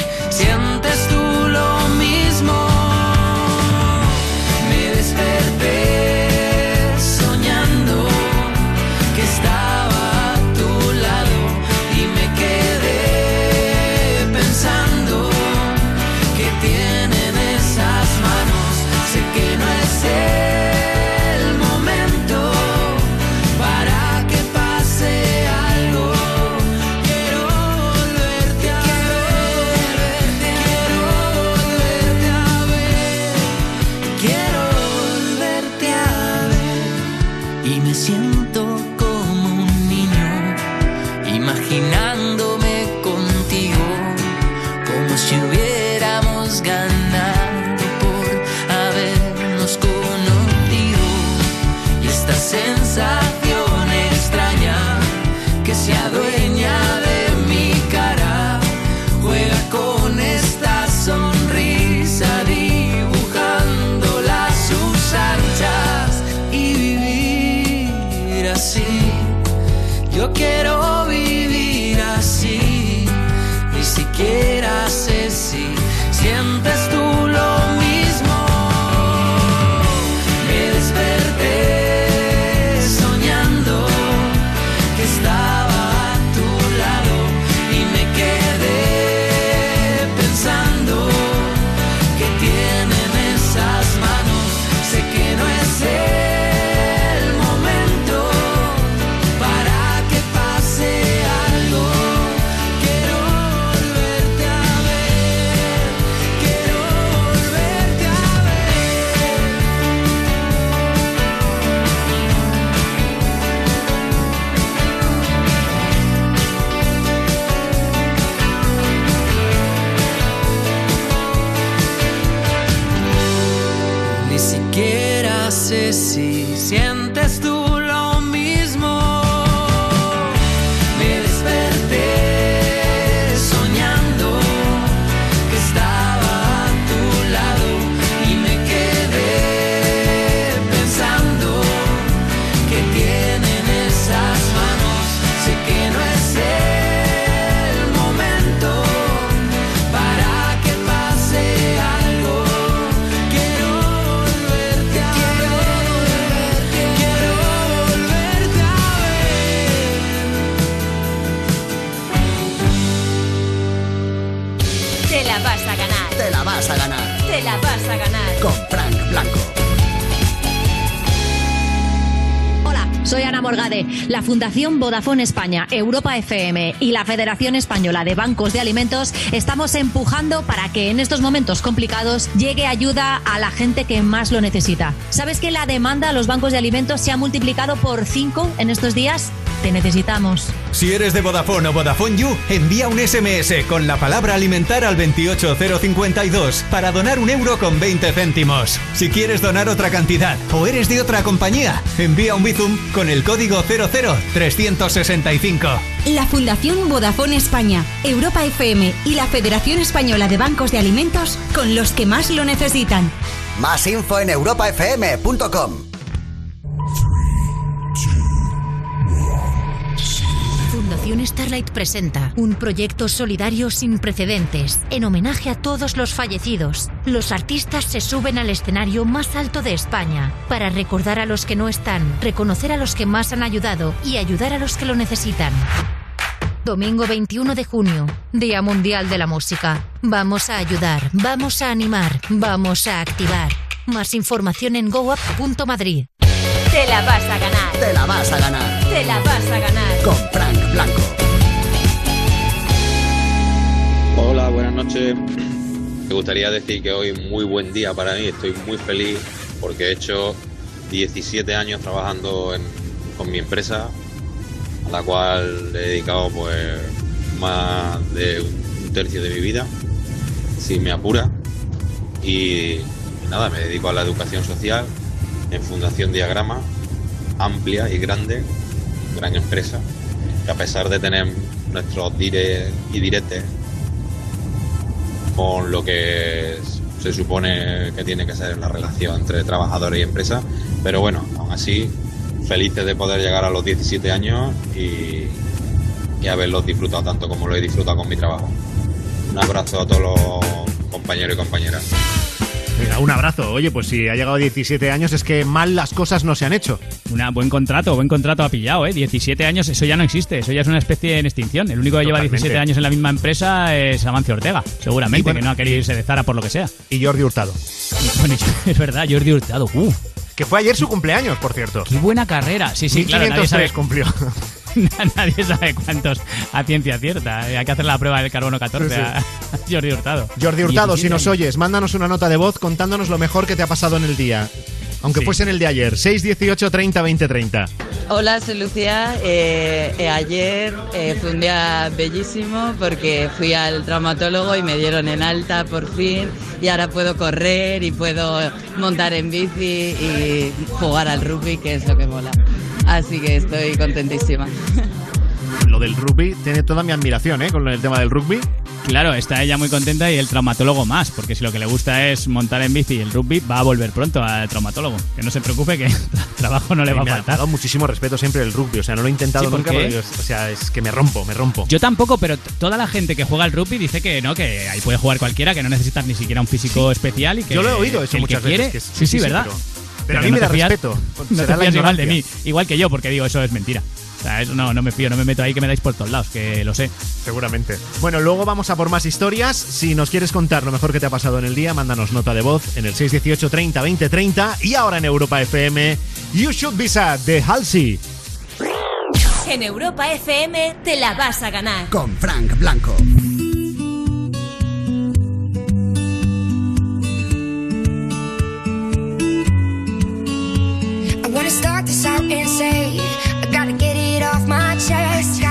Fundación Vodafone España, Europa FM y la Federación Española de Bancos de Alimentos estamos empujando para que en estos momentos complicados llegue ayuda a la gente que más lo necesita. ¿Sabes que la demanda a los bancos de alimentos se ha multiplicado por 5 en estos días? Te necesitamos. Si eres de Vodafone o Vodafone You, envía un SMS con la palabra alimentar al 28052 para donar un euro con 20 céntimos. Si quieres donar otra cantidad o eres de otra compañía, envía un Bizum con el código 00365. La Fundación Vodafone España, Europa FM y la Federación Española de Bancos de Alimentos con los que más lo necesitan. Más info en europafm.com. Fundación Starlight presenta un proyecto solidario sin precedentes en homenaje a todos los fallecidos. Los artistas se suben al escenario más alto de España para recordar a los que no están, reconocer a los que más han ayudado y ayudar a los que lo necesitan. Domingo 21 de junio, Día Mundial de la Música. Vamos a ayudar, vamos a animar, vamos a activar. Más información en goup.madrid. Te la vas a ganar. Te la vas a ganar. Te la vas a ganar. Con Frank Blanco. Hola, buenas noches. Me gustaría decir que hoy muy buen día para mí. Estoy muy feliz porque he hecho 17 años trabajando en- con mi empresa, a la cual le he dedicado pues más de un tercio de mi vida, si me apura. Y nada, me dedico a la educación social en Fundación Diagrama, amplia y grande, gran empresa, que a pesar de tener nuestros dire y diretes con lo que se supone que tiene que ser la relación entre trabajadores y empresa, pero bueno, aún así, felices de poder llegar a los 17 años y, y haberlos disfrutado tanto como lo he disfrutado con mi trabajo. Un abrazo a todos los compañeros y compañeras. Mira, un abrazo. Oye, pues si ha llegado a 17 años es que mal las cosas no se han hecho. Una buen contrato, buen contrato ha pillado, ¿eh? 17 años, eso ya no existe, eso ya es una especie en extinción. El único que lleva Totalmente. 17 años en la misma empresa es Amancio Ortega, seguramente, bueno, que no ha querido irse de Zara por lo que sea. Y Jordi Hurtado. Y, bueno, es verdad, Jordi Hurtado, uh, Que fue ayer su cumpleaños, por cierto. qué buena carrera. Sí, sí, claro, nadie 1503 sabe, cumplió. nadie sabe cuántos a ciencia cierta. Eh, Hay que hacer la prueba del carbono 14 Sí, sí. a Jordi Hurtado. Jordi Hurtado, si 17 nos oyes, mándanos una nota de voz contándonos lo mejor que te ha pasado en el día. Aunque Sí. fuese en el de ayer. 618 30 20 30. Hola, soy Lucía. Eh, eh, ayer eh, fue un día bellísimo porque fui al traumatólogo y me dieron en alta por fin y ahora puedo correr y puedo montar en bici y jugar al rugby, que es lo que mola. Así que estoy contentísima. Lo del rugby tiene toda mi admiración, ¿eh? Con el tema del rugby. Claro, está ella muy contenta y el traumatólogo más, porque si lo que le gusta es montar en bici y el rugby, va a volver pronto al traumatólogo. Que no se preocupe que trabajo no le va a me ha faltar. dado muchísimo respeto siempre el rugby. O sea, no lo he intentado Sí, ¿por nunca. qué? porque, o sea, es que me rompo, me rompo. Yo tampoco, pero toda la gente que juega al rugby dice que no, que ahí puede jugar cualquiera, que no necesitas ni siquiera un físico especial y que Yo lo he oído eso muchas que veces, quiere, que es- sí, sí, sí, sí, ¿verdad? pero- pero a mí no me te da fías- respeto. No te fías igual de mí, igual que yo, porque digo, eso es mentira. O sea, eso no, no me fío, no me meto ahí que me dais por todos lados, que lo sé. Seguramente. Bueno, luego vamos a por más historias. Si nos quieres contar lo mejor que te ha pasado en el día, mándanos nota de voz en el 618 30 20 30 y ahora en Europa FM, You Should Be Sad de Halsey. En Europa FM te la vas a ganar. Con Frank Blanco. Out and say I gotta get it off my chest.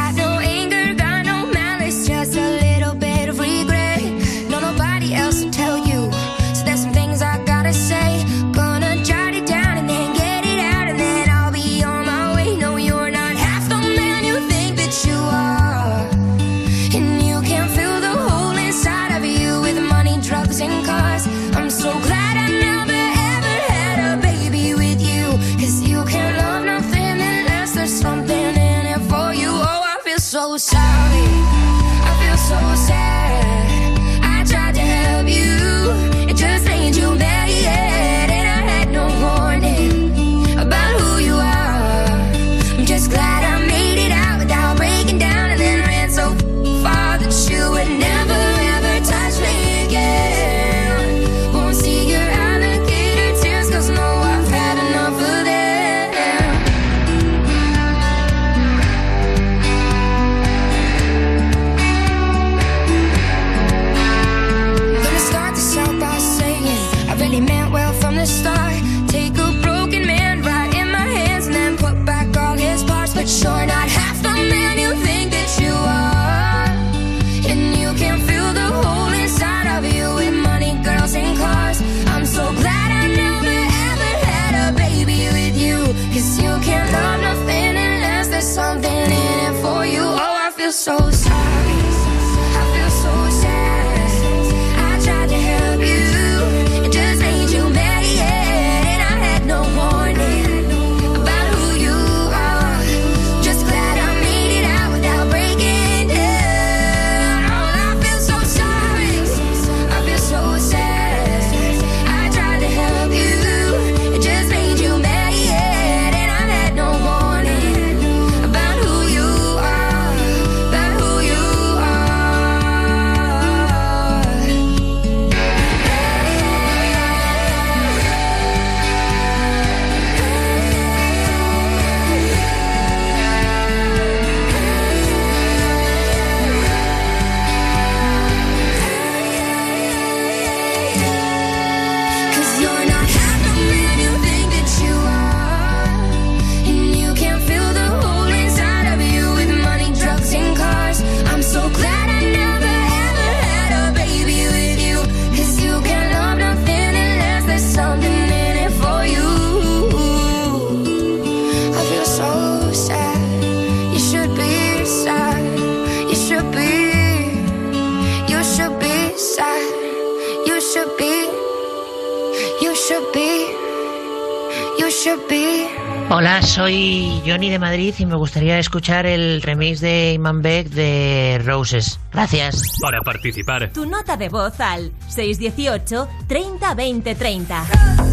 Hola, soy Johnny de Madrid y me gustaría escuchar el remix de Iman Beck de Roses. Gracias. Para participar, Tu nota de voz al 618 30 20 30.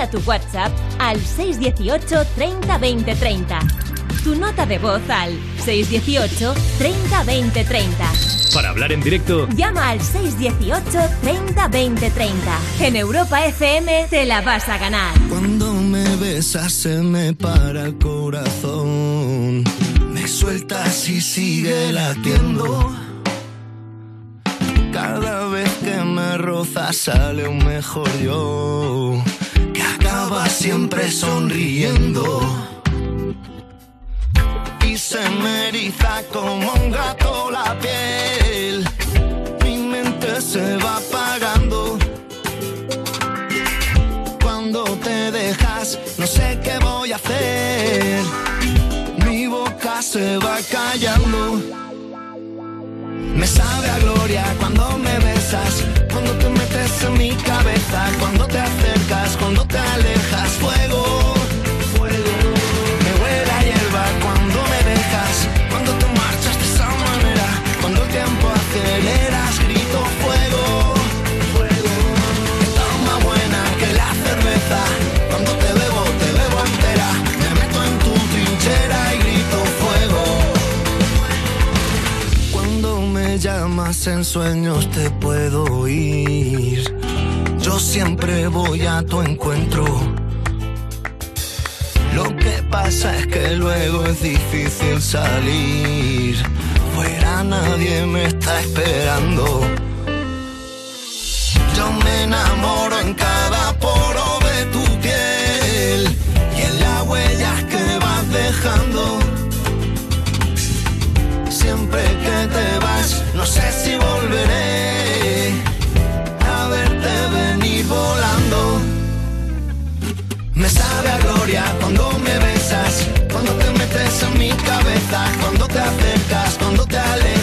Manda tu WhatsApp al 618 30 20 30. Tu nota de voz al 618 30 20 30. para hablar en directo, Llama al 618 30 20 30. En Europa FM te la vas a ganar. Cuando me besas se me para el corazón. Me sueltas y sigue latiendo. Cada vez que me roza sale un mejor yo, que acaba siempre sonriendo. Y se me eriza como un gato la piel, mi mente se va apagando. Cuando te dejas, no sé qué voy a hacer. Mi boca se va callando. Me sabe a gloria cuando me besas, cuando te metes en mi cabeza, cuando te acercas, cuando te alejas, en sueños te puedo oír. Yo siempre voy a tu encuentro. Lo que pasa es que luego es difícil salir. Fuera nadie me está esperando. Yo me enamoro en cada poro de tu piel y en las huellas que vas dejando. Siempre que te si volveré a verte venir volando. Me sabe a gloria cuando me besas, cuando te metes en mi cabeza, cuando te acercas, cuando te alejas,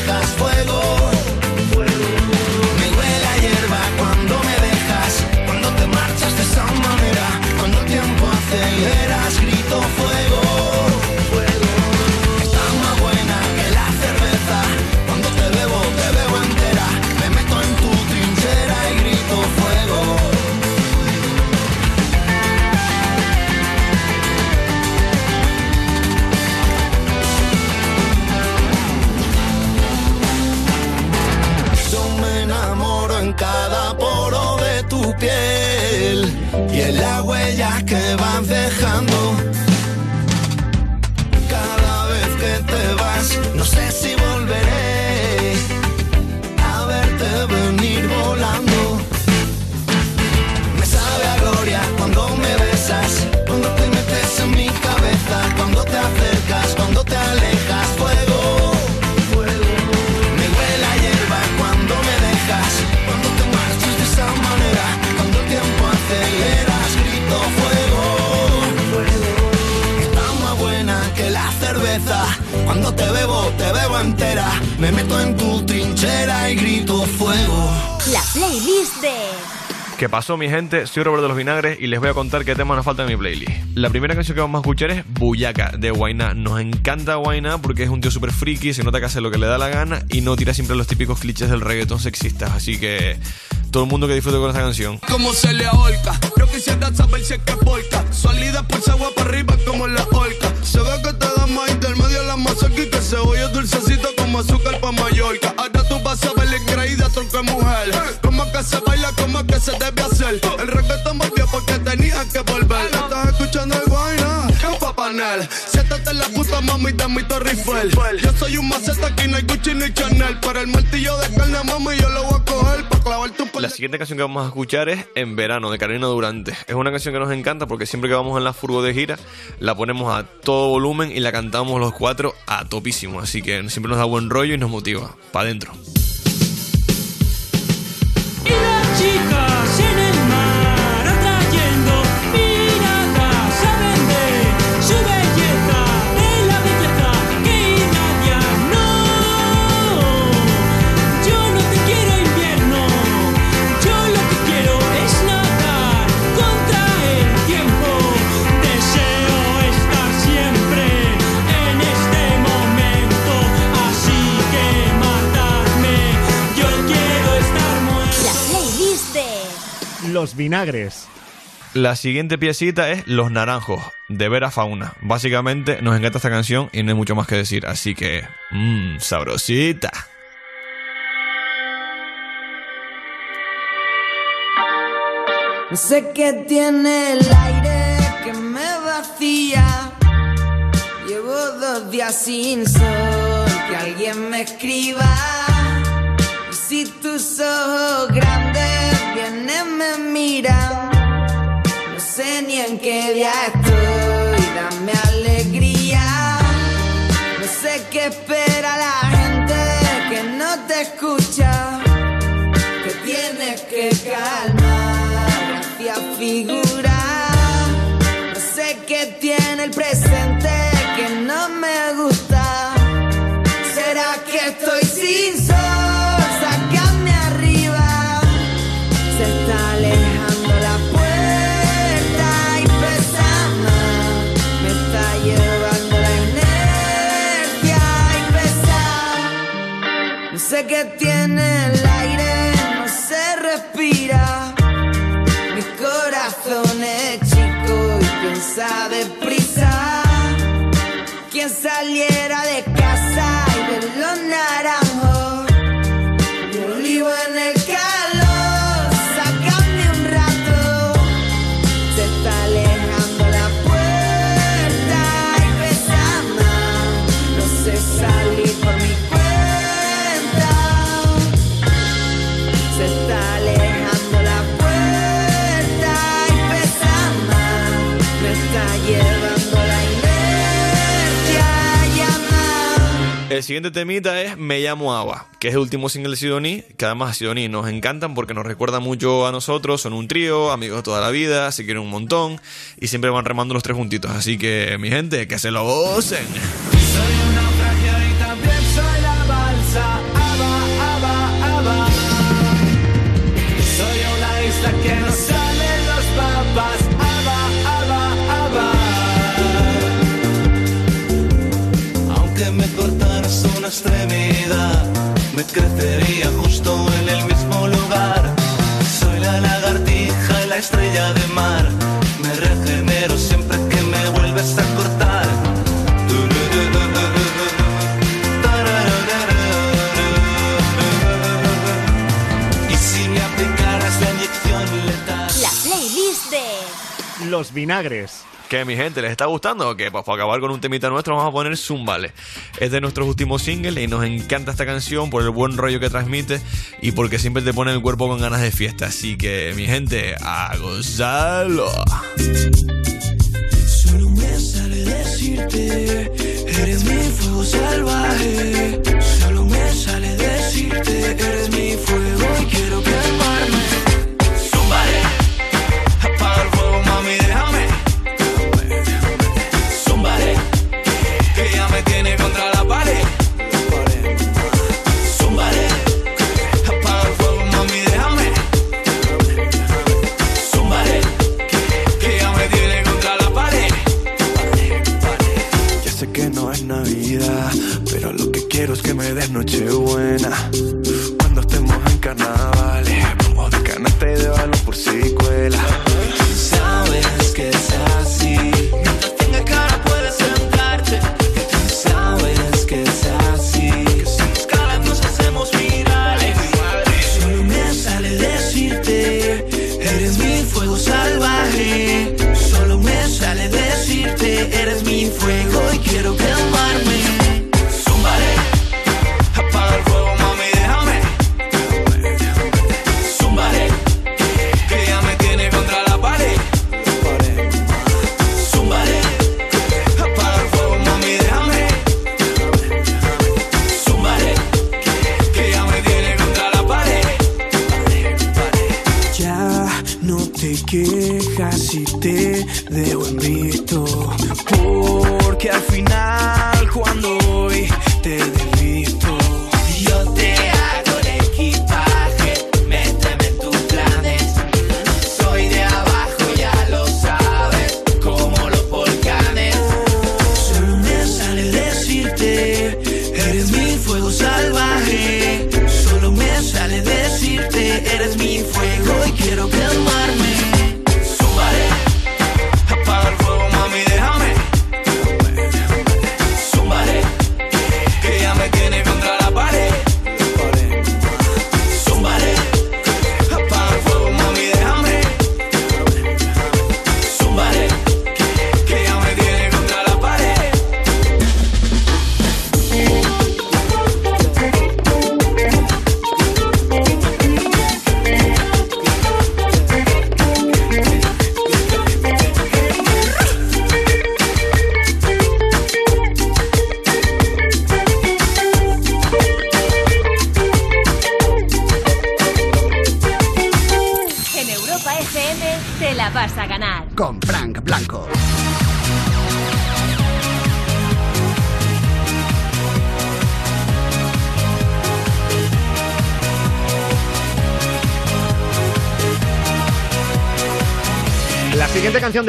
¿Qué pasó, mi gente? Soy Robert de los Vinagres y les voy a contar qué temas nos faltan en mi playlist. La primera canción que vamos a escuchar es Buyaca de Wayna. Nos encanta Wayna porque es un tío súper friki, se nota que hace lo que le da la gana y no tira siempre los típicos clichés del reggaetón sexistas. Así que todo el mundo que disfrute con esta canción. Como se le ahorca. Yo quisiera saber si es que porca. Salida por agua para arriba como la orca. Se ve que te da más intermedio la masa aquí que cebolla dulcecito como azúcar pa' Mallorca. Ahora tú vas a que se debe hacer. El reggaetón volvió porque tenía que volver. Estás escuchando el guayna, un papanel. Siéntate en la puta mami de mi Torre Eiffel. Yo soy un maceta, aquí no hay Gucci ni Chanel. Pero el martillo de carne, mami, yo lo voy a coger pa' clavarte un La siguiente canción que vamos a escuchar es En Verano de Carolina Durante. Es una canción que nos encanta porque siempre que vamos en la furgo de gira la ponemos a todo volumen y la cantamos los cuatro a topísimo. Así que siempre nos da buen rollo y nos motiva. Pa' adentro. Los vinagres. La siguiente piecita es Los Naranjos, de Vera Fauna. Básicamente nos encanta esta canción y no hay mucho más que decir, así que... Mmm, sabrosita. No sé qué tiene el aire que me vacía. Llevo dos días sin sol, que alguien me escriba. Y si tú tus ojos grandes vienen, me miran. No sé ni en qué día estoy, dame alegría. No sé qué espera El siguiente temita es Me llamo Ava, que es el último single de Sidoní, que además Sidoní nos encantan porque nos recuerda mucho a nosotros, son un trío, amigos de toda la vida, se quieren un montón y siempre van remando los tres juntitos, así que mi gente, que se lo gocen. Extremidad, me crecería justo en el mismo lugar. Soy la lagartija y la estrella de mar. Me regenero siempre que me vuelves a cortar. Y si me aplicaras la inyección letal. La playlist de Los vinagres. Que mi gente, ¿les está gustando o qué? Pues para acabar con un temita nuestro vamos a poner Zumbale. Es de nuestros últimos singles y nos encanta esta canción por el buen rollo que transmite y porque siempre te pone el cuerpo con ganas de fiesta. Así que mi gente, a gozarlo. Solo me sale decirte, eres mi fuego salvaje. Solo me sale decirte, eres mi fuego y quiero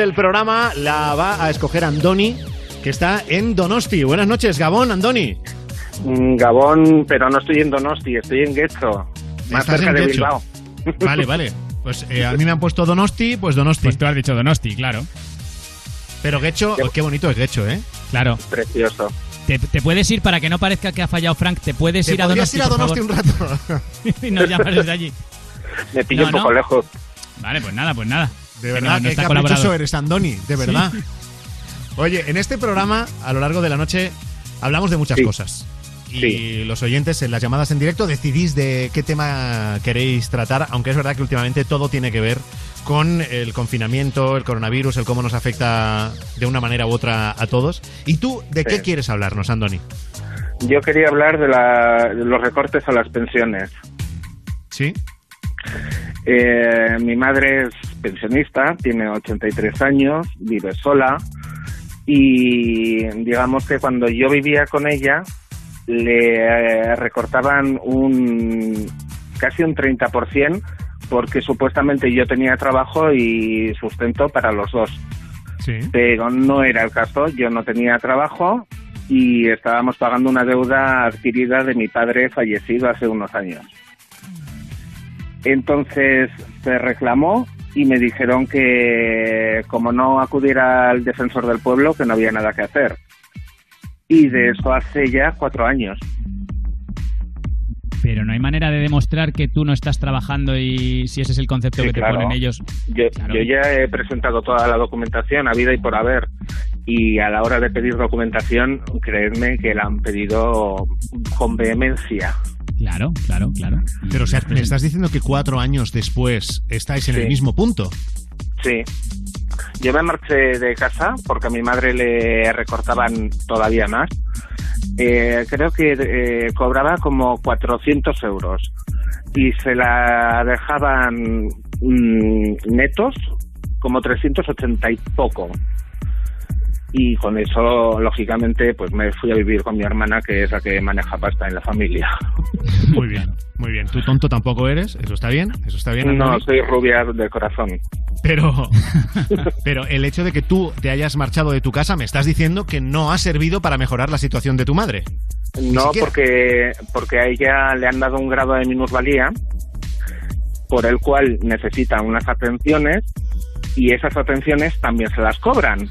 del programa la va a escoger Andoni, que está en Donosti. Buenas noches, Gabón, Andoni. Mm, Gabón, pero no estoy en Donosti, estoy en Getxo, más cerca de Getxo. Bilbao. Vale, vale. Pues eh, a mí me han puesto Donosti, pues Donosti. Pues tú has dicho Donosti, claro. Pero Gecho, oh, qué bonito es Gecho, ¿eh? Claro. Precioso. Te, te puedes ir para que no parezca que ha fallado Frank. Te puedes ¿Te ir a podrías Donosti. ir a por Donosti favor? un rato? y nos llamas desde allí. Me pillo No, un poco no. lejos. Vale, pues nada, pues nada. De verdad, no- no qué caprichoso eres, Andoni, de verdad. Sí. Oye, en este programa, a lo largo de la noche, hablamos de muchas Sí. cosas. Y los oyentes en las llamadas en directo decidís de qué tema queréis tratar, aunque es verdad que últimamente todo tiene que ver con el confinamiento, el coronavirus, el cómo nos afecta de una manera u otra a todos. ¿Y tú de qué quieres hablarnos, Andoni? Yo quería hablar de, la- de los recortes a las pensiones. ¿Sí? Eh, mi madre es pensionista, tiene 83 años, vive sola y digamos que cuando yo vivía con ella le eh, recortaban un casi un 30% porque supuestamente yo tenía trabajo y sustento para los dos. Sí. Pero no era el caso, yo no tenía trabajo y estábamos pagando una deuda adquirida de mi padre fallecido hace unos años. Entonces se reclamó y me dijeron que como no acudiera al defensor del pueblo, que no había nada que hacer. Y de eso hace ya cuatro años. Pero no hay manera de demostrar que tú no estás trabajando y si ese es el concepto Sí, que te ponen ellos. Yo, Claro. yo ya he presentado toda la documentación a vida y por haber. Y a la hora de pedir documentación, creedme que la han pedido con vehemencia. Claro, claro, claro. Pero o sea, me estás diciendo que cuatro años después estáis en el mismo punto. Sí. Yo me marché de casa porque a mi madre le recortaban todavía más. Eh, creo que eh, cobraba como 400 euros y se la dejaban mm, netos como 380 y poco. Y con eso, lógicamente, pues me fui a vivir con mi hermana, que es la que maneja pasta en la familia. Muy bien, muy bien. Tú tonto tampoco eres, eso está bien, eso está bien. No, soy rubia de corazón. Pero, pero el hecho de que tú te hayas marchado de tu casa me estás diciendo que no ha servido para mejorar la situación de tu madre. No, porque, porque a ella le han dado un grado de minusvalía por el cual necesita unas atenciones y esas atenciones también se las cobran.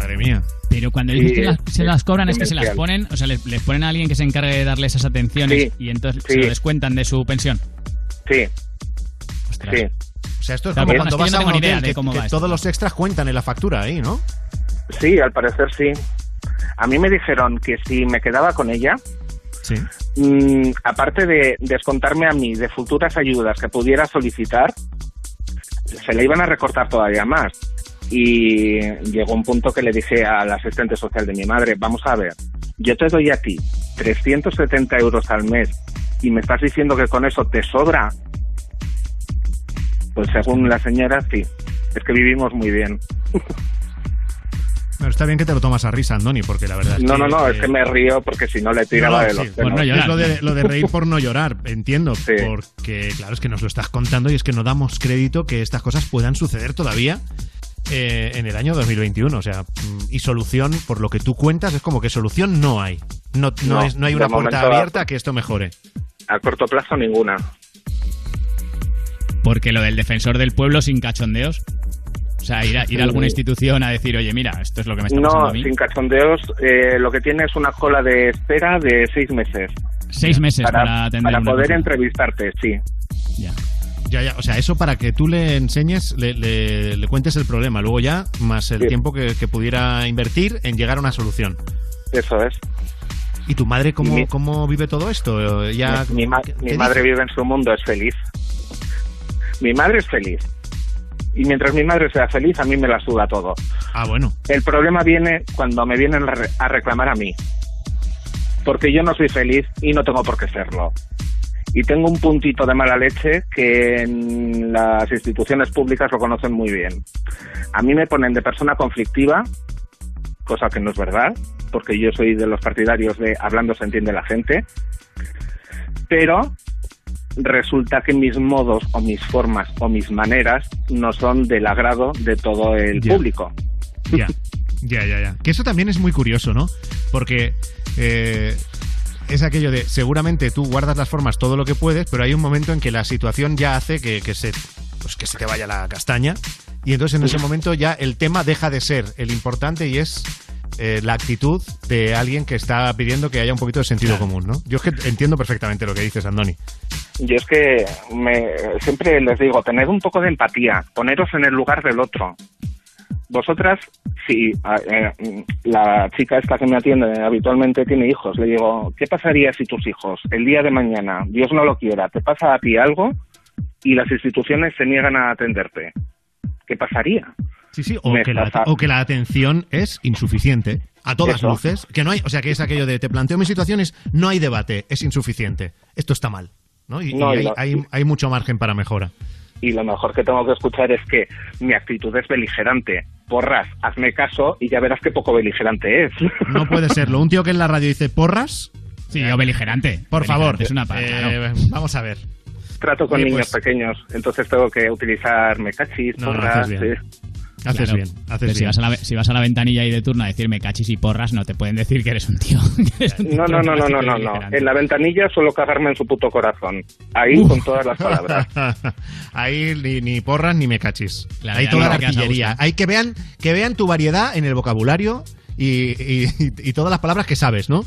Madre mía. Pero cuando Sí, dices que las- es- se las cobran es que se las ponen, o sea, les, les ponen a alguien que se encargue de darle esas atenciones Sí, y entonces sí. se lo descuentan de su pensión. Sí. Ostras. Sí. O sea, esto es Claro, como cuando es que vas no a un hotel de que, cómo que todos los extras cuentan en la factura ahí, ¿no? Sí, al parecer sí. A mí me dijeron que si me quedaba con ella, Sí. mm, aparte de descontarme a mí de futuras ayudas que pudiera solicitar, se le iban a recortar todavía más. Y llegó un punto que le dije al asistente social de mi madre, vamos a ver, yo te doy a ti 370 euros al mes y me estás diciendo que con eso te sobra. Pues según la señora, sí. Es que vivimos muy bien. Pero está bien que te lo tomas a risa, Andoni, porque la verdad es No, que... no, no, es que me río porque si no le tiraba no, de sí, los pues pelos. no llorar. Es lo de, lo de reír por no llorar, entiendo. Porque, claro, es que nos lo estás contando y es que no damos crédito que estas cosas puedan suceder todavía eh, en el año 2021. O sea, mm, y solución, por lo que tú cuentas, es como que solución no hay. No, no, No, es, no hay una puerta abierta a que esto mejore. A corto plazo ninguna. Porque lo del defensor del pueblo sin cachondeos. O sea, ir a, ir a alguna institución a decir, oye, mira, esto es lo que me está pasando No, a mí. sin cachondeos, eh, lo que tiene es una cola de espera de seis meses. Seis meses para, atender para una poder cosa. entrevistarte, sí. Ya, ya, o sea, eso para que tú le enseñes, le, le- le cuentes el problema, luego ya, más el Sí. tiempo que, que pudiera invertir en llegar a una solución. Eso es. ¿Y tu madre cómo, Mi- cómo vive todo esto? Ya, mi ma- ¿qué- mi qué madre dice? vive en su mundo, es feliz. Mi madre es feliz. Y mientras mi madre sea feliz, a mí me la suda todo. Ah, bueno. El problema viene cuando me vienen a reclamar a mí. Porque yo no soy feliz y no tengo por qué serlo. Y tengo un puntito de mala leche que en las instituciones públicas lo conocen muy bien. A mí me ponen de persona conflictiva, cosa que no es verdad, porque yo soy de los partidarios de hablando se entiende la gente, pero resulta que mis modos o mis formas o mis maneras no son del agrado de todo el público. Ya, ya, ya, ya. Que eso también es muy curioso, ¿no? Porque eh, es aquello de, seguramente tú guardas las formas todo lo que puedes, pero hay un momento en que la situación ya hace que, que se, pues que se te vaya la castaña. Y entonces en ese momento ya el tema deja de ser el importante y es eh, la actitud de alguien que está pidiendo que haya un poquito de sentido común, ¿no? Yo es que entiendo perfectamente lo que dices, Andoni. Yo es que me, siempre les digo, tened un poco de empatía, poneros en el lugar del otro. Vosotras, si eh, la chica esta que me atiende habitualmente tiene hijos, le digo, ¿qué pasaría si tus hijos, el día de mañana, Dios no lo quiera, te pasa a ti algo y las instituciones se niegan a atenderte? ¿Qué pasaría? Sí, sí, o que, la, pasa- o que la atención es insuficiente. A todas Eso. luces. Que no hay, o sea, que es aquello de te planteo mis situaciones, no hay debate, es insuficiente. Esto está mal. ¿no? Y, No, y y hay, lo- hay- hay mucho margen para mejora. Y lo mejor que tengo que escuchar es que mi actitud es beligerante. Porras, hazme caso y ya verás qué poco beligerante es. No puede serlo. Un tío que en la radio dice porras. Sí, o beligerante. Por favor. Es una eh, Vamos a ver. Trato con Oye, niños pues- pequeños, entonces tengo que utilizar mecachis, No, no, porras, haces bien. sí. Haces Claro. bien, haces Pero si vas, a la, si vas a la ventanilla ahí de turno a decirme cachis y porras, no te pueden decir que eres un tío. que eres un No, tío no, no, no, no, no, no. En la ventanilla suelo cagarme en su puto corazón. Ahí con todas las palabras. Ahí ni, ni porras ni me cachis. Claro, Ahí toda no la artillería. Hay que vean, que vean tu variedad en el vocabulario y, y- y todas las palabras que sabes, ¿no?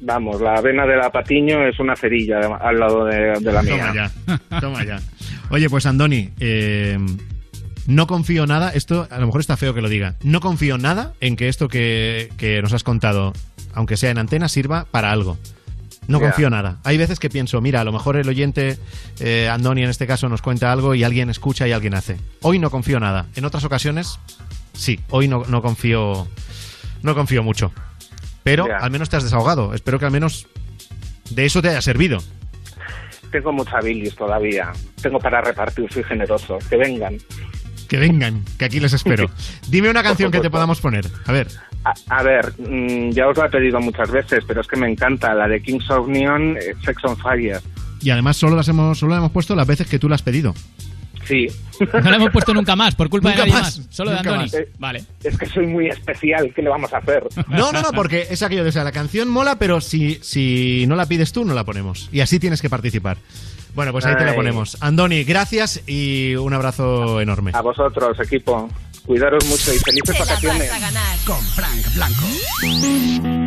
Vamos, la avena de la Patiño es una cerilla al lado de, de la mía. Toma ya, toma ya. Oye, pues Andoni, eh, no confío nada, esto a lo mejor está feo que lo diga, no confío nada en que esto que, que nos has contado, aunque sea en antena, sirva para algo. No Ya. confío nada. Hay veces que pienso, mira, a lo mejor el oyente, eh, Andoni en este caso, nos cuenta algo y alguien escucha y alguien hace. Hoy no confío nada. En otras ocasiones, sí. Hoy no, no confío, no confío mucho. Pero Ya. al menos te has desahogado. Espero que al menos de eso te haya servido. Tengo mucha bilis todavía. Tengo para repartir, soy generoso. Que vengan. Que vengan, que aquí les espero. Dime una canción que te podamos poner. A ver. A, a ver, mm, ya os lo he pedido muchas veces, pero es que me encanta la de Kings of Neon, eh, Sex on Fire. Y además solo las hemos, solo la hemos puesto las veces que tú la has pedido. Sí. No la hemos puesto nunca más, por culpa Nunca de nadie más, más. Solo de Andoni. más. Eh, Vale. Es que soy muy especial, ¿qué le vamos a hacer? No, no, no, porque es aquello de, o sea, la canción mola, pero si, si no la pides tú, no la ponemos. Y así tienes que participar. Bueno, pues ahí te la ponemos. Andoni, gracias y un abrazo enorme. A vosotros, equipo. Cuidaros mucho y felices vacaciones. vas a ganar. Con Frank Blanco.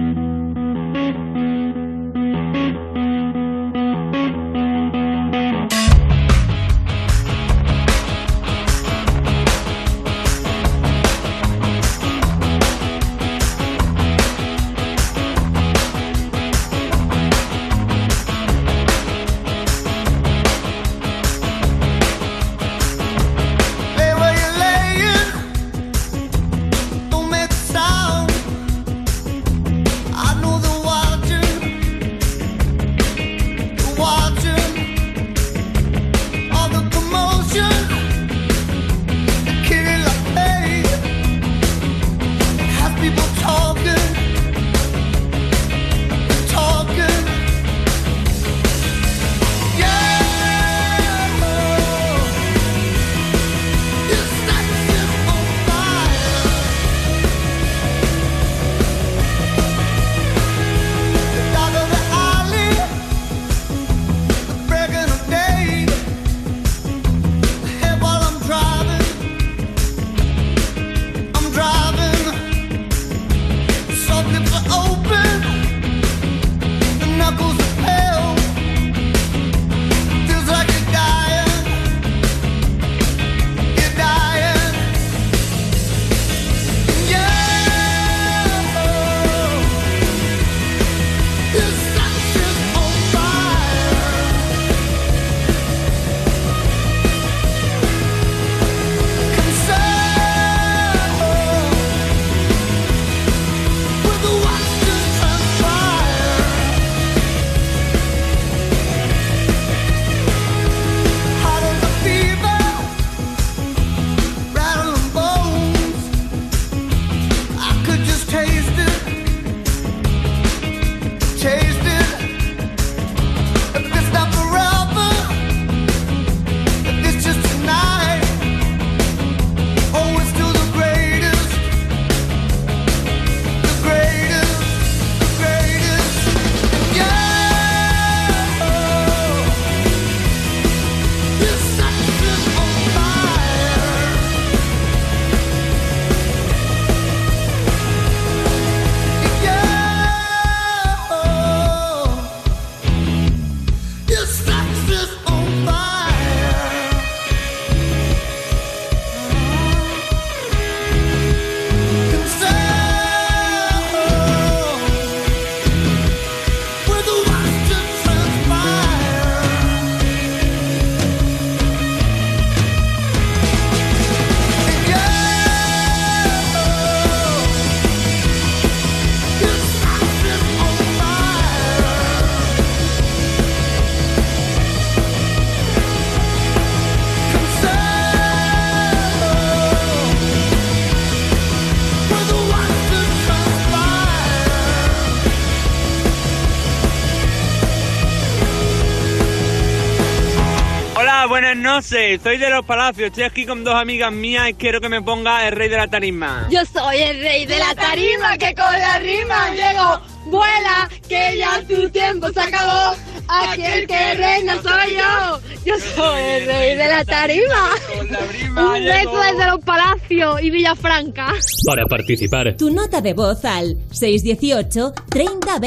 Buenas noches, soy de los Palacios, estoy aquí con dos amigas mías y quiero que me ponga el rey de la tarima. Yo soy el rey de la tarima, que con la rima llego, vuela, que ya tu tiempo se acabó. Aquel que reina soy yo, yo soy el rey de la tarima. Un beso desde los Palacios y Villafranca. Para participar, tu nota de voz al 618 30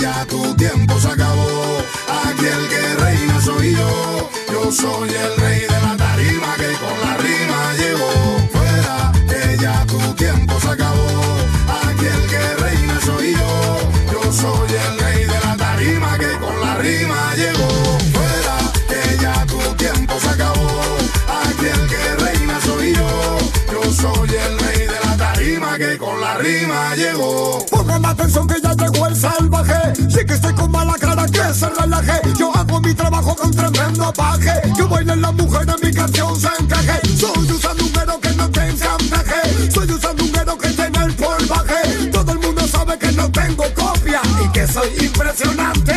ya tu tiempo se acabó aquí el que reina soy yo. Yo soy el rey de la tarima que con la rima llegó. Fuera, que ya tu tiempo se acabó. Aquí el que reina soy yo. Yo soy el rey de la tarima que con la rima llegó. Fuera, que ya tu tiempo se acabó. Aquí el que reina soy yo. Yo soy el rey de la tarima que con la rima llegó. Pongan atención que ya llegó el salvaje. Sí que estoy con mala cara yo hago mi trabajo con tremendo paje. Que bailen las mujeres, mi canción se encaje. Soy un sandunguero que no tengo encaje. Soy un sandunguero que tiene el polvaje. Todo el mundo sabe que no tengo copia y que soy impresionante.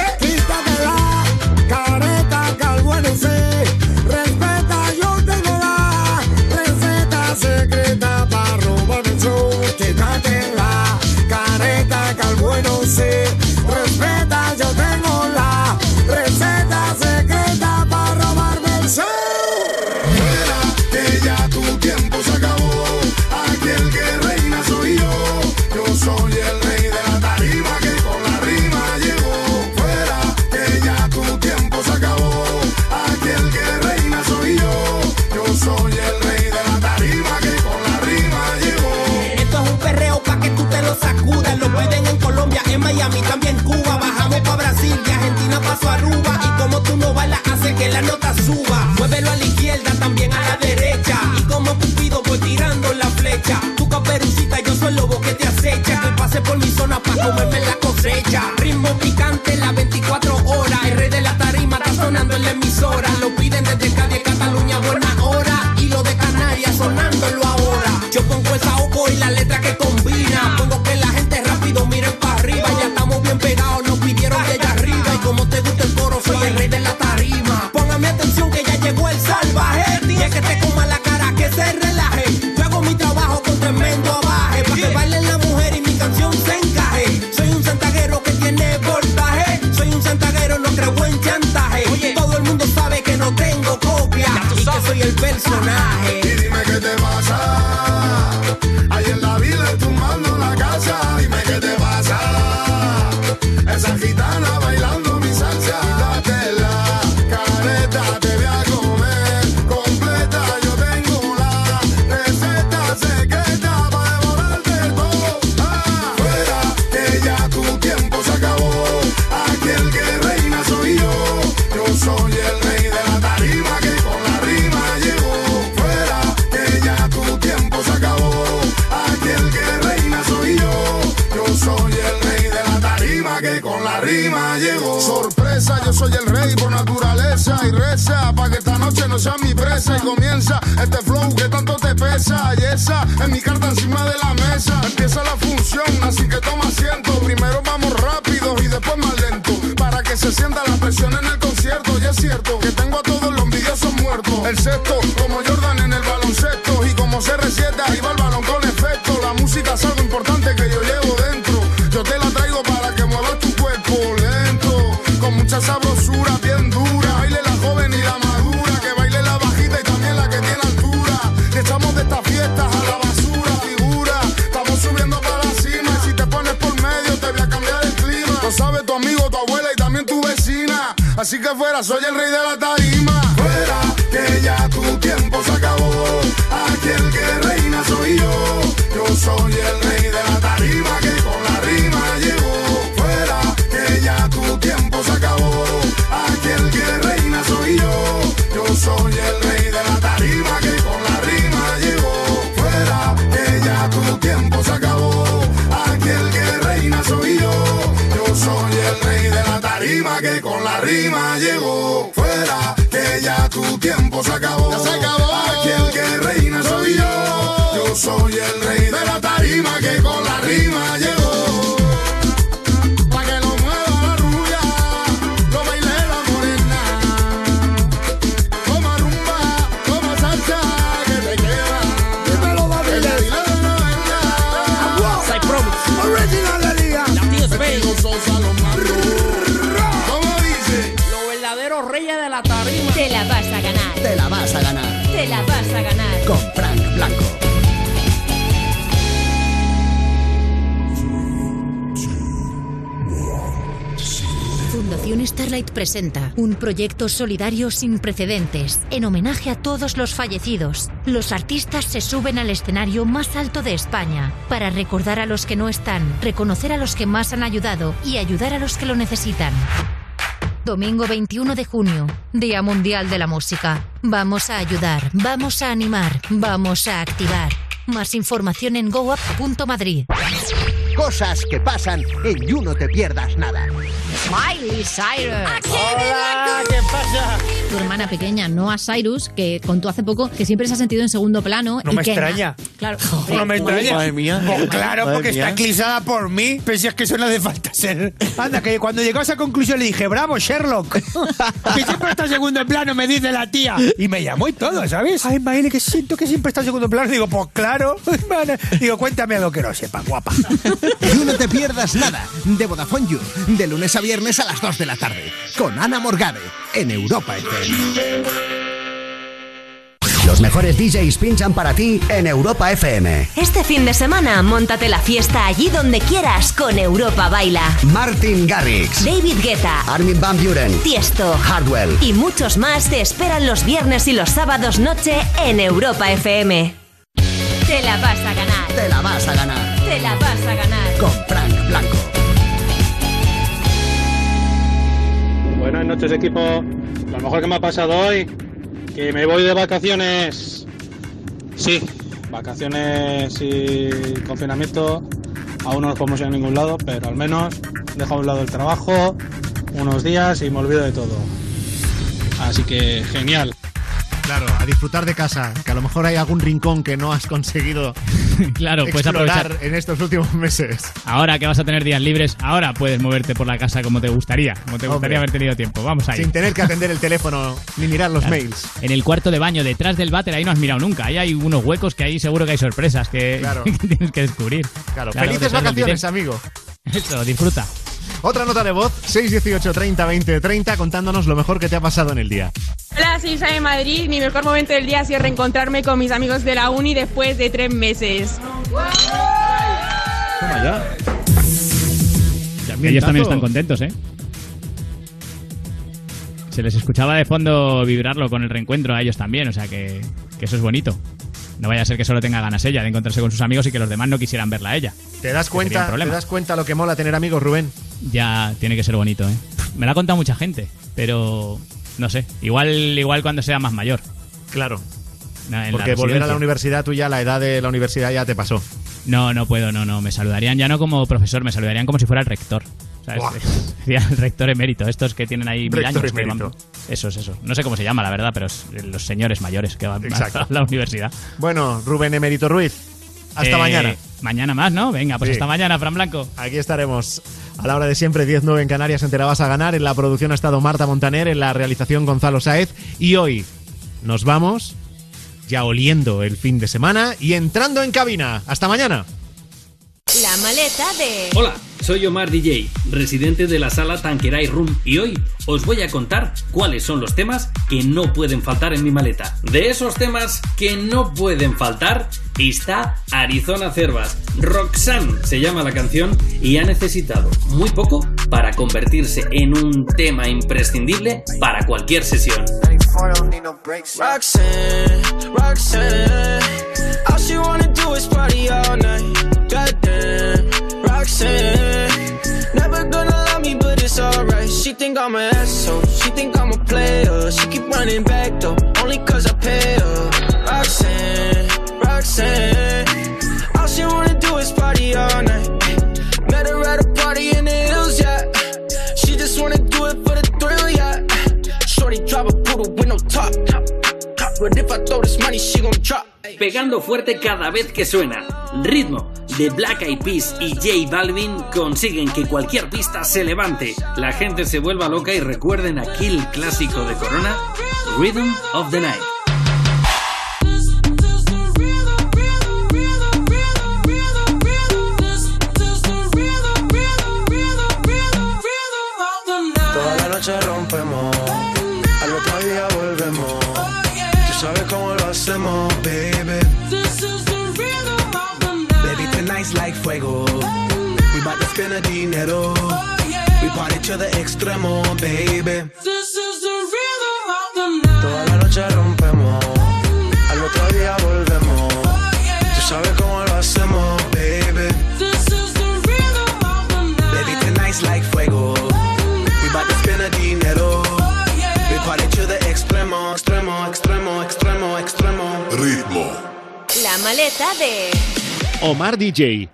acabó, ya se acabó. Presenta un proyecto solidario sin precedentes en homenaje a todos los fallecidos. Los artistas se suben al escenario más alto de España para recordar a los que no están, reconocer a los que más han ayudado y ayudar a los que lo necesitan. Domingo 21 de junio, Día Mundial de la Música. Vamos a ayudar, vamos a animar, vamos a activar. Más información en goup.madrid. Cosas que pasan en You No Te Pierdas Nada. Miley Cyrus. Hola, ¿qué pasa? Tu hermana pequeña, Noah Cyrus, que contó hace poco que siempre se ha sentido en segundo plano. No y me que extraña. Claro. No me extraña. Madre mía. Pues claro, Madre porque mía. está eclipsada por mí. Pero si es que eso no hace falta ser. Anda, que cuando llegó a esa conclusión le dije, bravo, Sherlock. que siempre está en segundo plano, me dice la tía. Y me llamó y todo, ¿sabes? Ay, Maile, que siento que siempre está en segundo plano. Digo, pues claro. hermana. Digo, cuéntame algo que no sepa, guapa. You No Te Pierdas Nada de Vodafone You. De lunes a viernes a las 2 de la tarde. Con Ana Morgade en Europa FM. Los mejores DJs pinchan para ti en Europa FM. Este fin de semana, montate la fiesta allí donde quieras con Europa Baila. Martin Garrix, David Guetta, Armin Van Buren, Tiesto Hardwell. y muchos más te esperan los viernes y los sábados noche en Europa FM. Te la vas a ganar. Te la vas a ganar Te la vas a ganar. con Frank Blanco. Buenas noches equipo. Lo mejor que me ha pasado hoy, que me voy de vacaciones. Sí, vacaciones y confinamiento. Aún no nos podemos ir a ningún lado, pero al menos dejo a un lado el trabajo unos días y me olvido de todo. Así que genial. Claro, a disfrutar de casa, que a lo mejor hay algún rincón que no has conseguido Claro, puedes explorar aprovechar. en estos últimos meses. Ahora que vas a tener días libres, ahora puedes moverte por la casa como te gustaría, como te Hombre. gustaría haber tenido tiempo. Vamos ahí. Sin tener que atender el teléfono ni mirar los Claro. mails. En el cuarto de baño, detrás del váter, ahí no has mirado nunca. Ahí hay unos huecos que ahí seguro que hay sorpresas que, Claro. que tienes que descubrir. Claro, Claro, felices vacaciones, amigo. Eso, disfruta. Otra nota de voz, 618 30 20 30, contándonos lo mejor que te ha pasado en el día. Hola, soy Isa de Madrid. Mi mejor momento del día ha sido reencontrarme con mis amigos de la uni después de tres meses. Toma ya. Ellos también están contentos, ¿eh? Se les escuchaba de fondo vibrarlo con el reencuentro a ellos también, o sea que, que eso es bonito. No vaya a ser que solo tenga ganas ella de encontrarse con sus amigos y que los demás no quisieran verla a ella. ¿Te das cuenta? ¿Te das cuenta lo que mola tener amigos, Rubén? Ya tiene que ser bonito, ¿eh? Me lo ha contado mucha gente, pero no sé. Igual, igual cuando sea más mayor. Claro. Porque volver a la universidad, tú ya la edad de la universidad ya te pasó. No, no puedo, no, no. Me saludarían ya no como profesor, me saludarían como si fuera el rector. Buah. Sería el rector emérito, estos que tienen ahí mil Rector años. que van- emérito. Eso es eso. No sé cómo se llama, la verdad, pero es los señores mayores que van Exacto. a la universidad. Bueno, Rubén Emérito Ruiz, hasta Eh, mañana. Mañana más, ¿no? Venga, pues Sí. hasta mañana, Fran Blanco. Aquí estaremos a la hora de siempre, 10-9 en Canarias, en Te la vas a ganar. En la producción ha estado Marta Montaner, en la realización Gonzalo Saez. Y hoy nos vamos ya oliendo el fin de semana y entrando en cabina. Hasta mañana. La maleta de... Hola, soy Omar DJ, residente de la sala Tanqueray Room y hoy os voy a contar cuáles son los temas que no pueden faltar en mi maleta. De esos temas que no pueden faltar está Arizona Cervas. Roxanne se llama la canción y ha necesitado muy poco para convertirse en un tema imprescindible para cualquier sesión. Roxanne, Roxanne, all she wanna do is party all night. She think I'm an asshole, she think I'm a player. She keep running back though, only cause I pay her. Roxanne, Roxanne, all she wanna do is party all night. Met her at a party in the hills, yeah. She just wanna do it for the thrill, yeah. Shorty drive a poodle with no top. Pegando fuerte cada vez que suena. Ritmo de Black Eyed Peas y J Balvin consiguen que cualquier pista se levante, la gente se vuelva loca y recuerden aquel clásico de Corona, Rhythm of the Night. Toda la noche fuego. We bout to spend a dinero. We party to the extremo, baby. This is the rhythm of the night. Toda la noche rompemos, al otro día volvemos. Tú sabes cómo lo hacemos, baby. This is the rhythm of the night. Baby, tonight's like fuego. We bout to spend a dinero. We party to the extremo, extremo, extremo, extremo, extremo. Ritmo. La maleta de Omar DJ.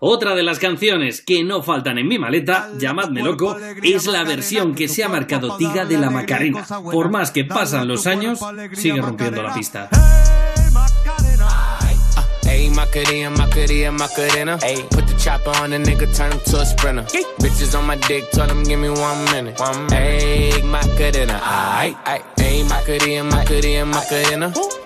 Otra de las canciones que no faltan en mi maleta, llamadme loco, es la versión que se ha marcado Tiga de la Macarena. Por más que pasan los años, sigue rompiendo la pista. Ayy, Macarena, Macarena, Macarena. Ayy, put the chopper on the nigga, turn him to a sprinter. Bitches on my dick, tell him give me one minute. One minute. Ayy, Macarena, aight. Ayy, Macarena, Macarena, Macarena. The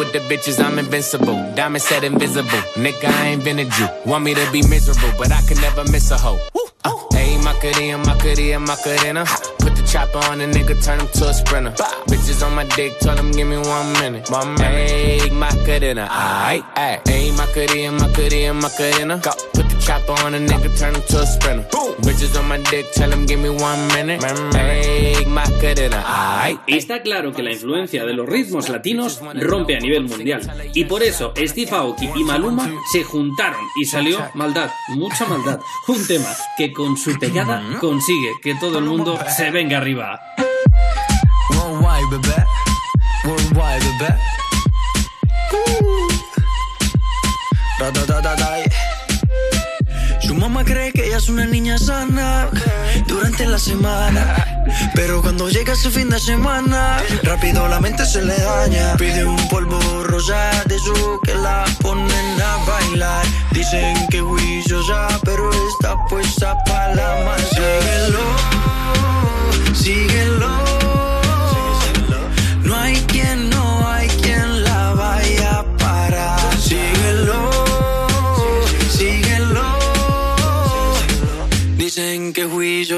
with the bitches, I'm invincible. Diamond said invisible. Nigga, I ain't been a Jew. Want me to be miserable, but I can never miss a hoe. Uh, Ayy, Macarena, Macarena, Macarena. Put the chopper on a nigga, turn him to a sprinter. Bitches on my dick, tell him give me one minute. One minute. Ayy, Macarena, aight, aight. Ayy, Macarena, Macarena, Macarena. Go. Put the chopper on a nigga, turn him to a sprinter. Bitches on my dick, tell him give me one minute. Ayy, Macarena, aight. Está claro que la influencia de los ritmos latinos rompe a nivel mundial. Y por eso Steve Aoki y Maluma se juntaron y salió Maldad, mucha maldad. Un tema que con su pegada consigue que todo el mundo se venga arriba. Da, da, da, mamá cree que ella es una niña sana durante la semana. Pero cuando llega ese fin de semana, rápido la mente se le daña. Pide un polvo rosa de su que la ponen a bailar. Dicen que juiciosa, pero está puesta para la más. Síguelo, síguelo.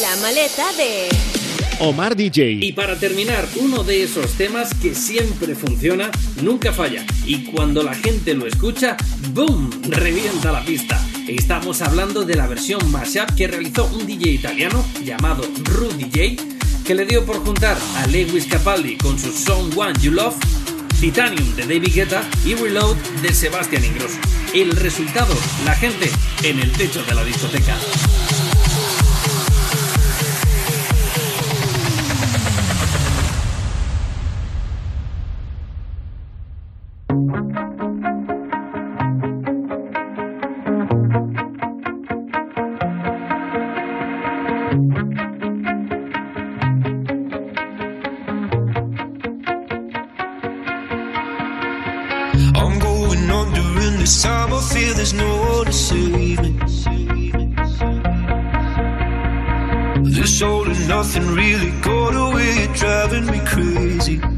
La maleta de Omar DJ. Y para terminar, uno de esos temas que siempre funciona, nunca falla. Y cuando la gente lo escucha, ¡boom! revienta la pista. Estamos hablando de la versión mashup que realizó un DJ italiano llamado Rudy J, que le dio por juntar a Lewis Capaldi con su Song One You Love, Titanium de David Guetta y Reload de Sebastian Ingrosso. El resultado, la gente en el techo de la discoteca. I'm going under, and this time I feel there's no one to save me. This all and nothing really got away, driving me crazy.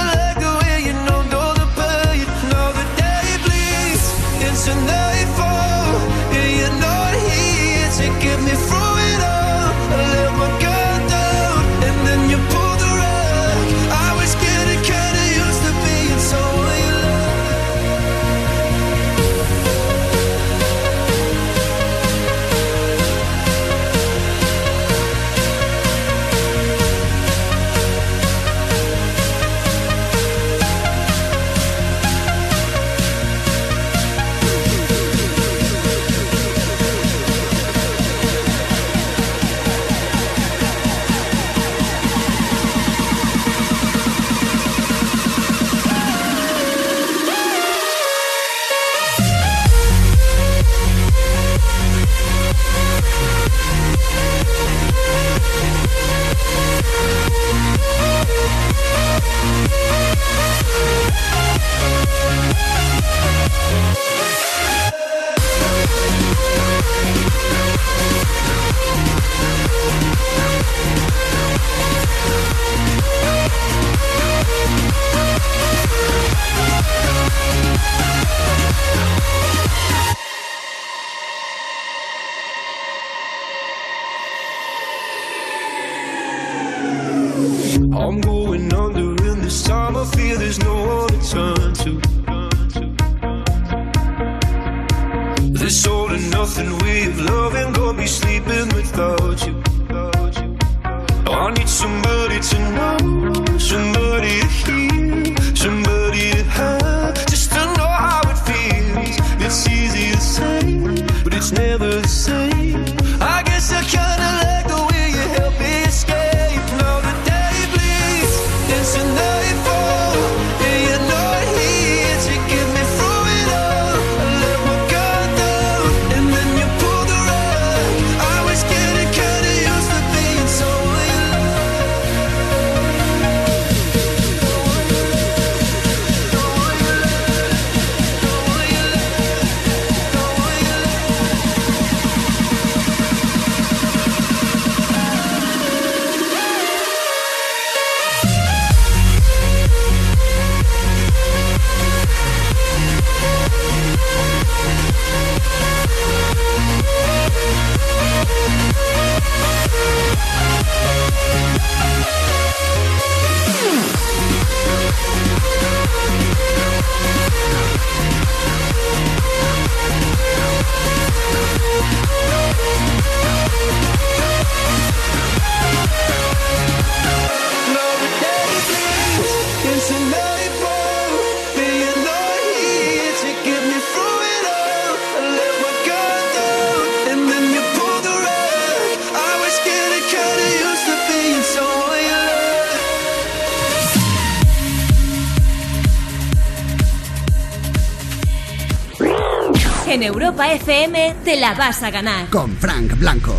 Europa FM te la vas a ganar. Con Frank Blanco.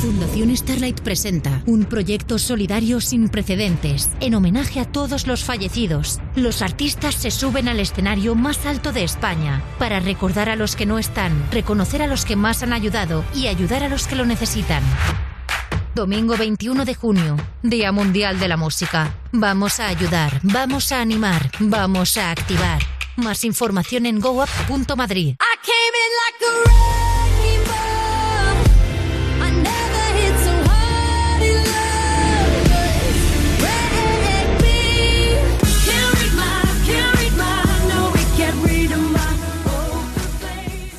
Fundación Starlight presenta un proyecto solidario sin precedentes en homenaje a todos los fallecidos. Los artistas se suben al escenario más alto de España para recordar a los que no están, reconocer a los que más han ayudado y ayudar a los que lo necesitan. Domingo 21 de junio, Día Mundial de la Música. Vamos a ayudar, vamos a animar, vamos a activar. Más información en goup.madrid.